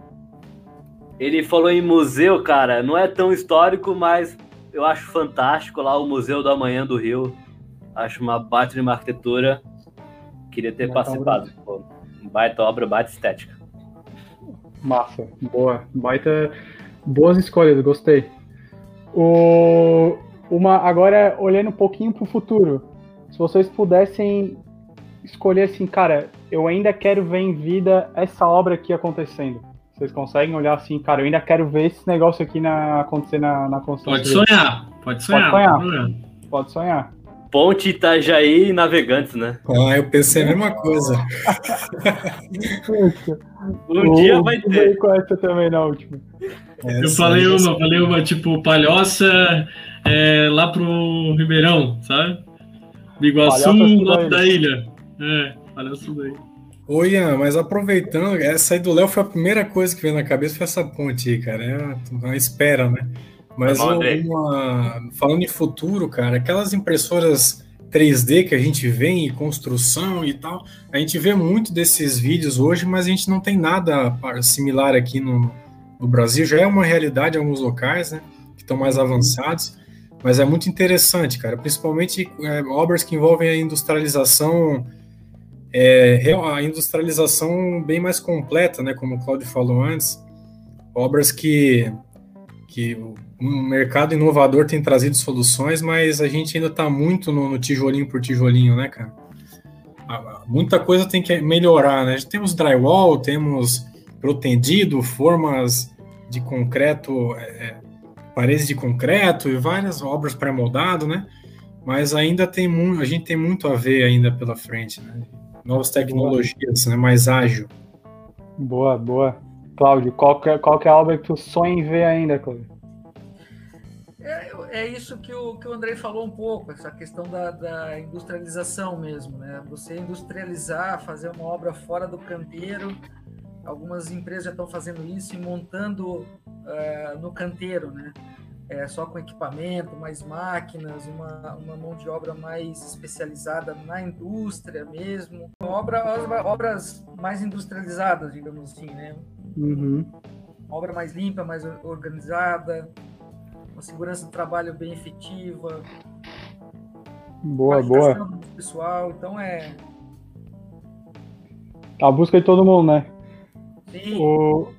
ele falou em museu, cara, não é tão histórico, mas eu acho fantástico lá o Museu do Amanhã do Rio. Acho uma baita de uma arquitetura. Queria ter baita participado. Pô, baita obra, baita estética. Massa, boa. Baita. Boas escolhas, gostei. O... Uma, agora, olhando um pouquinho para o futuro, se vocês pudessem escolher assim, cara, eu ainda quero ver em vida essa obra aqui acontecendo. Vocês conseguem olhar assim, cara, eu ainda quero ver esse negócio aqui na, acontecer na, na construção. Pode sonhar, pode sonhar. Pode sonhar. Pode sonhar. Ponte Itajaí e Navegantes, né? Ah, eu pensei a mesma coisa. um o, dia vai ter. com essa também na última. Essa eu falei uma, falei uma, tipo, Palhoça é, lá pro Ribeirão, sabe? Iguaçu, norte da ilha. É, Palhoça daí. Oi, Ian, mas aproveitando, essa aí do Léo foi a primeira coisa que veio na cabeça, foi essa ponte aí, cara. É uma espera, né? Mas tá uma, falando em futuro, cara, aquelas impressoras 3D que a gente vê em construção e tal, a gente vê muito desses vídeos hoje, mas a gente não tem nada similar aqui no, no Brasil. Já é uma realidade em alguns locais, né? Que estão mais avançados, mas é muito interessante, cara. Principalmente é, obras que envolvem a industrialização é, a industrialização bem mais completa, né, como o Claudio falou antes, obras que, que o mercado inovador tem trazido soluções, mas a gente ainda está muito no, no, tijolinho por tijolinho, né, cara? Muita coisa tem que melhorar, né? Temos drywall, temos protendido, formas de concreto, é, é paredes de concreto e várias obras pré-moldado, né? Mas ainda tem muito, a gente tem muito a ver ainda pela frente, né? Novas tecnologias, né? Mais ágil. Boa, boa. Cláudio, qual que, é, qual que é a obra que tu sonha em ver ainda, Cláudio? É, é, isso que o, que o Andrei falou um pouco, essa questão da, da industrialização mesmo, né? Você industrializar, fazer uma obra fora do canteiro. Algumas empresas já estão fazendo isso e montando uh, no canteiro, né? É, só com equipamento, mais máquinas, uma, uma mão de obra mais especializada na indústria mesmo, obra, obras mais industrializadas, digamos assim, né? Uhum. Uma obra mais limpa, mais organizada, uma segurança do trabalho bem efetiva. Boa, boa. Pessoal, então é. A busca de todo mundo, né? Sim. O...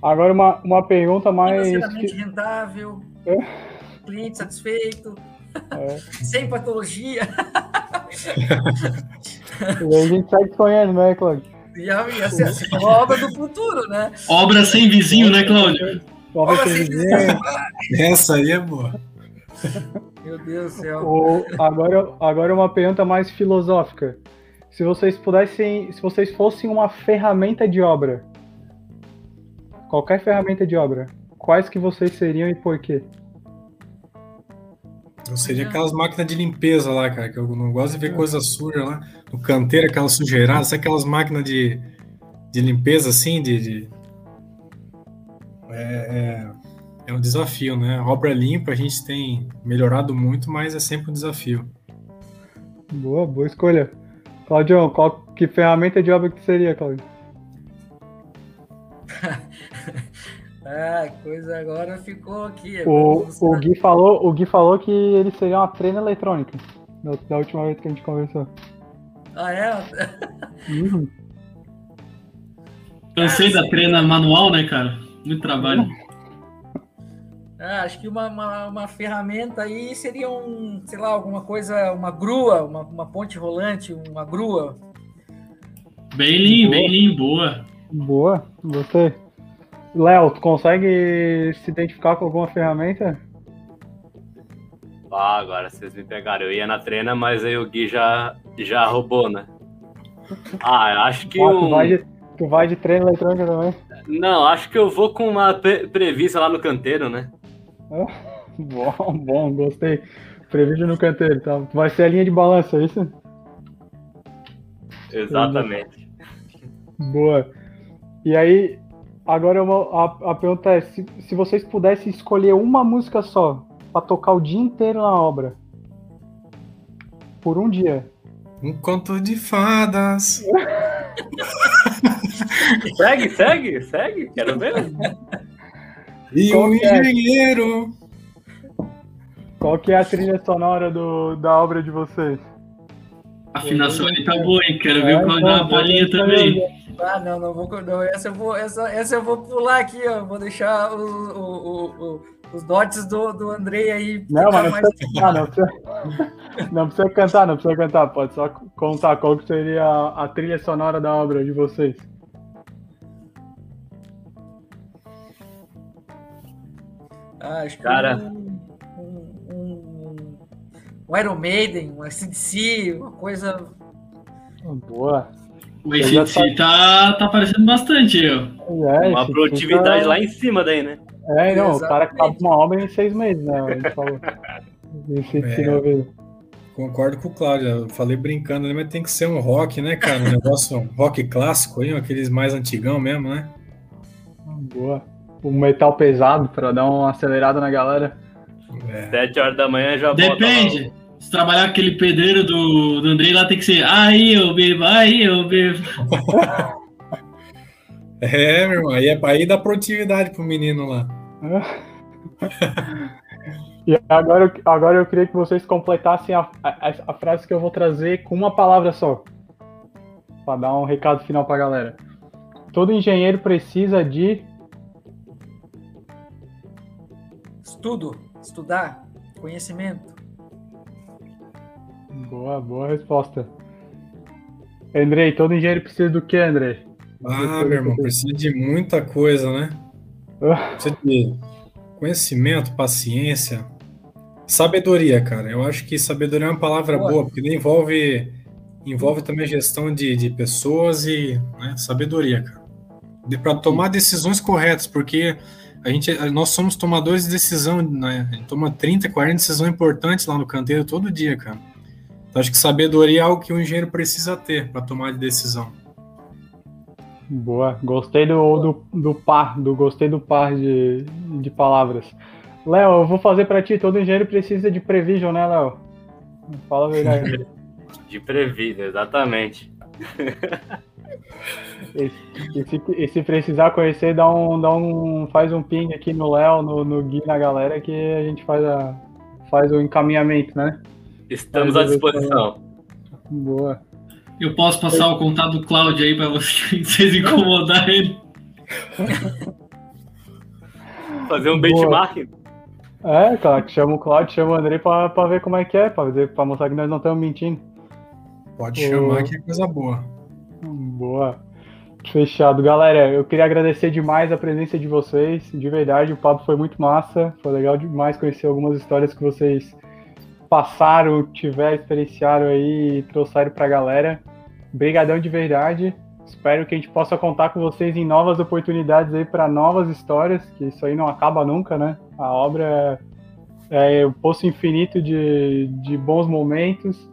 Agora uma, uma pergunta mais. Financeiramente rentável. Cliente satisfeito. É. Sem patologia. e a gente segue sonhando, né, Cláudio? Ia, ia ser assim, uma obra do futuro, né? Obra sem vizinho, né, Cláudio? Obra, obra sem vizinho. Essa aí é boa. Meu Deus do céu. O, agora, agora uma pergunta mais filosófica. Se vocês pudessem, se vocês fossem uma ferramenta de obra, qualquer ferramenta de obra, quais que vocês seriam e por quê? Eu seria aquelas máquinas de limpeza lá, cara, que eu não gosto de ver coisa suja lá. No canteiro, aquela sujeirada, sabe aquelas máquinas de, de limpeza assim, de. de... É, é, é, um desafio, né? A obra limpa a gente tem melhorado muito, mas é sempre um desafio. Boa, boa escolha. Claudio, qual, que ferramenta de obra que seria, Claudio? Ah, coisa agora ficou aqui. O, o, Gui falou, o Gui falou que ele seria uma treina eletrônica da, da última vez que a gente conversou. Ah, é? Uhum. Cansei da treina manual, né, cara? Muito trabalho. Ah, acho que uma, uma, uma, ferramenta aí seria um, sei lá, alguma coisa, uma grua, uma, uma ponte rolante, uma grua. Bem lean, bem lean, boa. Boa, gostei. Léo, tu consegue se identificar com alguma ferramenta? Ah, agora vocês me pegaram. Eu ia na treina, mas aí o Gui já, já roubou, né? Ah, acho que ah, um... tu, vai de, tu vai de treino eletrônico também? Não, acho que eu vou com uma pre prevista lá no canteiro, né? bom, bom, gostei. Prevídeo no canteiro, tá? Vai ser a linha de balanço, é isso? Exatamente. Boa. E aí, agora a, a pergunta é: se, se vocês pudessem escolher uma música só para tocar o dia inteiro na obra, por um dia. Um conto de fadas. segue, segue, segue. Quero ver. E Qual o é? engenheiro. Qual que é a trilha sonora do, da obra de vocês? A afinação ali tá boa, hein? Quero ver é, qual é a bolinha também. Ah, não, não vou. Não, essa, eu vou essa, essa eu vou pular aqui, ó. Vou deixar o, o, o, os dotes do, do Andrei aí. Não, mas não, mais... precisa cantar, não, precisa, não precisa cantar, não precisa cantar. Pode só contar qual que seria a, a trilha sonora da obra de vocês. Ah, acho que Cara... um, Iron Maiden, um ACDC, uma coisa. Boa. O ACDC tá, tá aparecendo bastante, eu. É, uma produtividade tá... lá em cima daí, né? É, não, Exatamente. o cara acaba uma obra em seis meses, né? A gente falou. é, concordo com o Cláudio, eu falei brincando, mas tem que ser um rock, né, cara? Um negócio um rock clássico aí, aqueles mais antigão mesmo, né? Boa o metal pesado para dar uma acelerada na galera. É. Sete horas da manhã já Depende. Se trabalhar aquele pedreiro do, do Andrei lá, tem que ser aí eu bebo, aí eu bebo. é, meu irmão, aí, é, aí dá produtividade pro menino lá. e agora, agora eu queria que vocês completassem a, a, a frase que eu vou trazer com uma palavra só. Para dar um recado final pra galera. Todo engenheiro precisa de Estudo, estudar, conhecimento. Boa, boa resposta. Andrei, todo engenheiro precisa do que, Andrei? Ah, meu irmão, precisa de muita coisa, né? Ah. Precisa de conhecimento, paciência, sabedoria, cara. Eu acho que sabedoria é uma palavra boa, boa porque envolve envolve também a gestão de, de pessoas e né, sabedoria, cara. Para tomar decisões corretas, porque a gente, nós somos tomadores de decisão, né? A gente toma 30, 40 decisões importantes lá no canteiro todo dia, cara. Então acho que sabedoria é algo que o engenheiro precisa ter para tomar de decisão. Boa, gostei do, do, do par, do gostei do par de, de palavras. Léo, eu vou fazer para ti, todo engenheiro precisa de prevision, né, Léo? Fala a verdade. de prevision, exatamente. E, se, e, se, precisar conhecer, dá um, dá um, faz um ping aqui no Léo, no, no Gui, na galera, que a gente faz, a, faz o encaminhamento, né? Estamos à disposição. Boa. Eu posso passar o contato do Cláudio aí para vocês incomodar ele. Fazer um benchmark. É, cara, que chama o Cláudio, chama o André para ver como é que é, para mostrar que nós não estamos mentindo. Pode chamar que é coisa boa. Boa. Fechado. Galera, eu queria agradecer demais a presença de vocês. De verdade, o papo foi muito massa. Foi legal demais conhecer algumas histórias que vocês passaram, tiveram, experienciaram aí e trouxeram pra galera. Obrigadão de verdade. Espero que a gente possa contar com vocês em novas oportunidades aí para novas histórias, que isso aí não acaba nunca, né? A obra é, é o poço infinito de, de bons momentos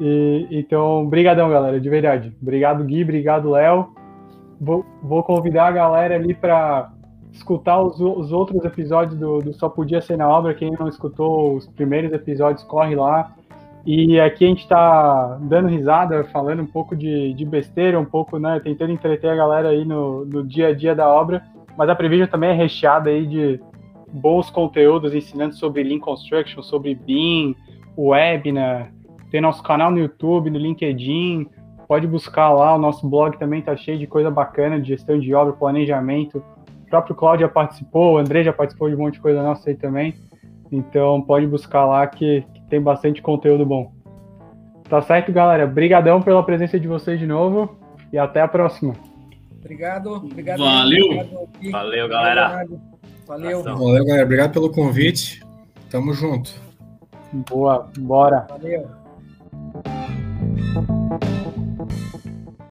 e, então, brigadão, galera, de verdade. Obrigado, Gui, obrigado, Léo. Vou, vou, convidar a galera ali para escutar os, os, outros episódios do, do, Só Podia Ser na Obra. Quem não escutou os primeiros episódios, corre lá. E aqui a gente está dando risada, falando um pouco de, de, besteira, um pouco, né, tentando entreter a galera aí no, no dia a dia da obra. Mas a Prevision também é recheada aí de bons conteúdos ensinando sobre Lean Construction, sobre BIM, webinar, tem nosso canal no YouTube, no LinkedIn, pode buscar lá, o nosso blog também tá cheio de coisa bacana de gestão de obra, planejamento. O próprio Cláudio já participou, o André já participou de um monte de coisa nossa aí também. Então pode buscar lá que, que tem bastante conteúdo bom. Tá certo, galera? Obrigadão pela presença de vocês de novo e até a próxima. Obrigado, obrigado. Valeu. Obrigado. Valeu, galera. Valeu. Valeu, galera. Obrigado pelo convite. Tamo junto. Boa, bora. Valeu.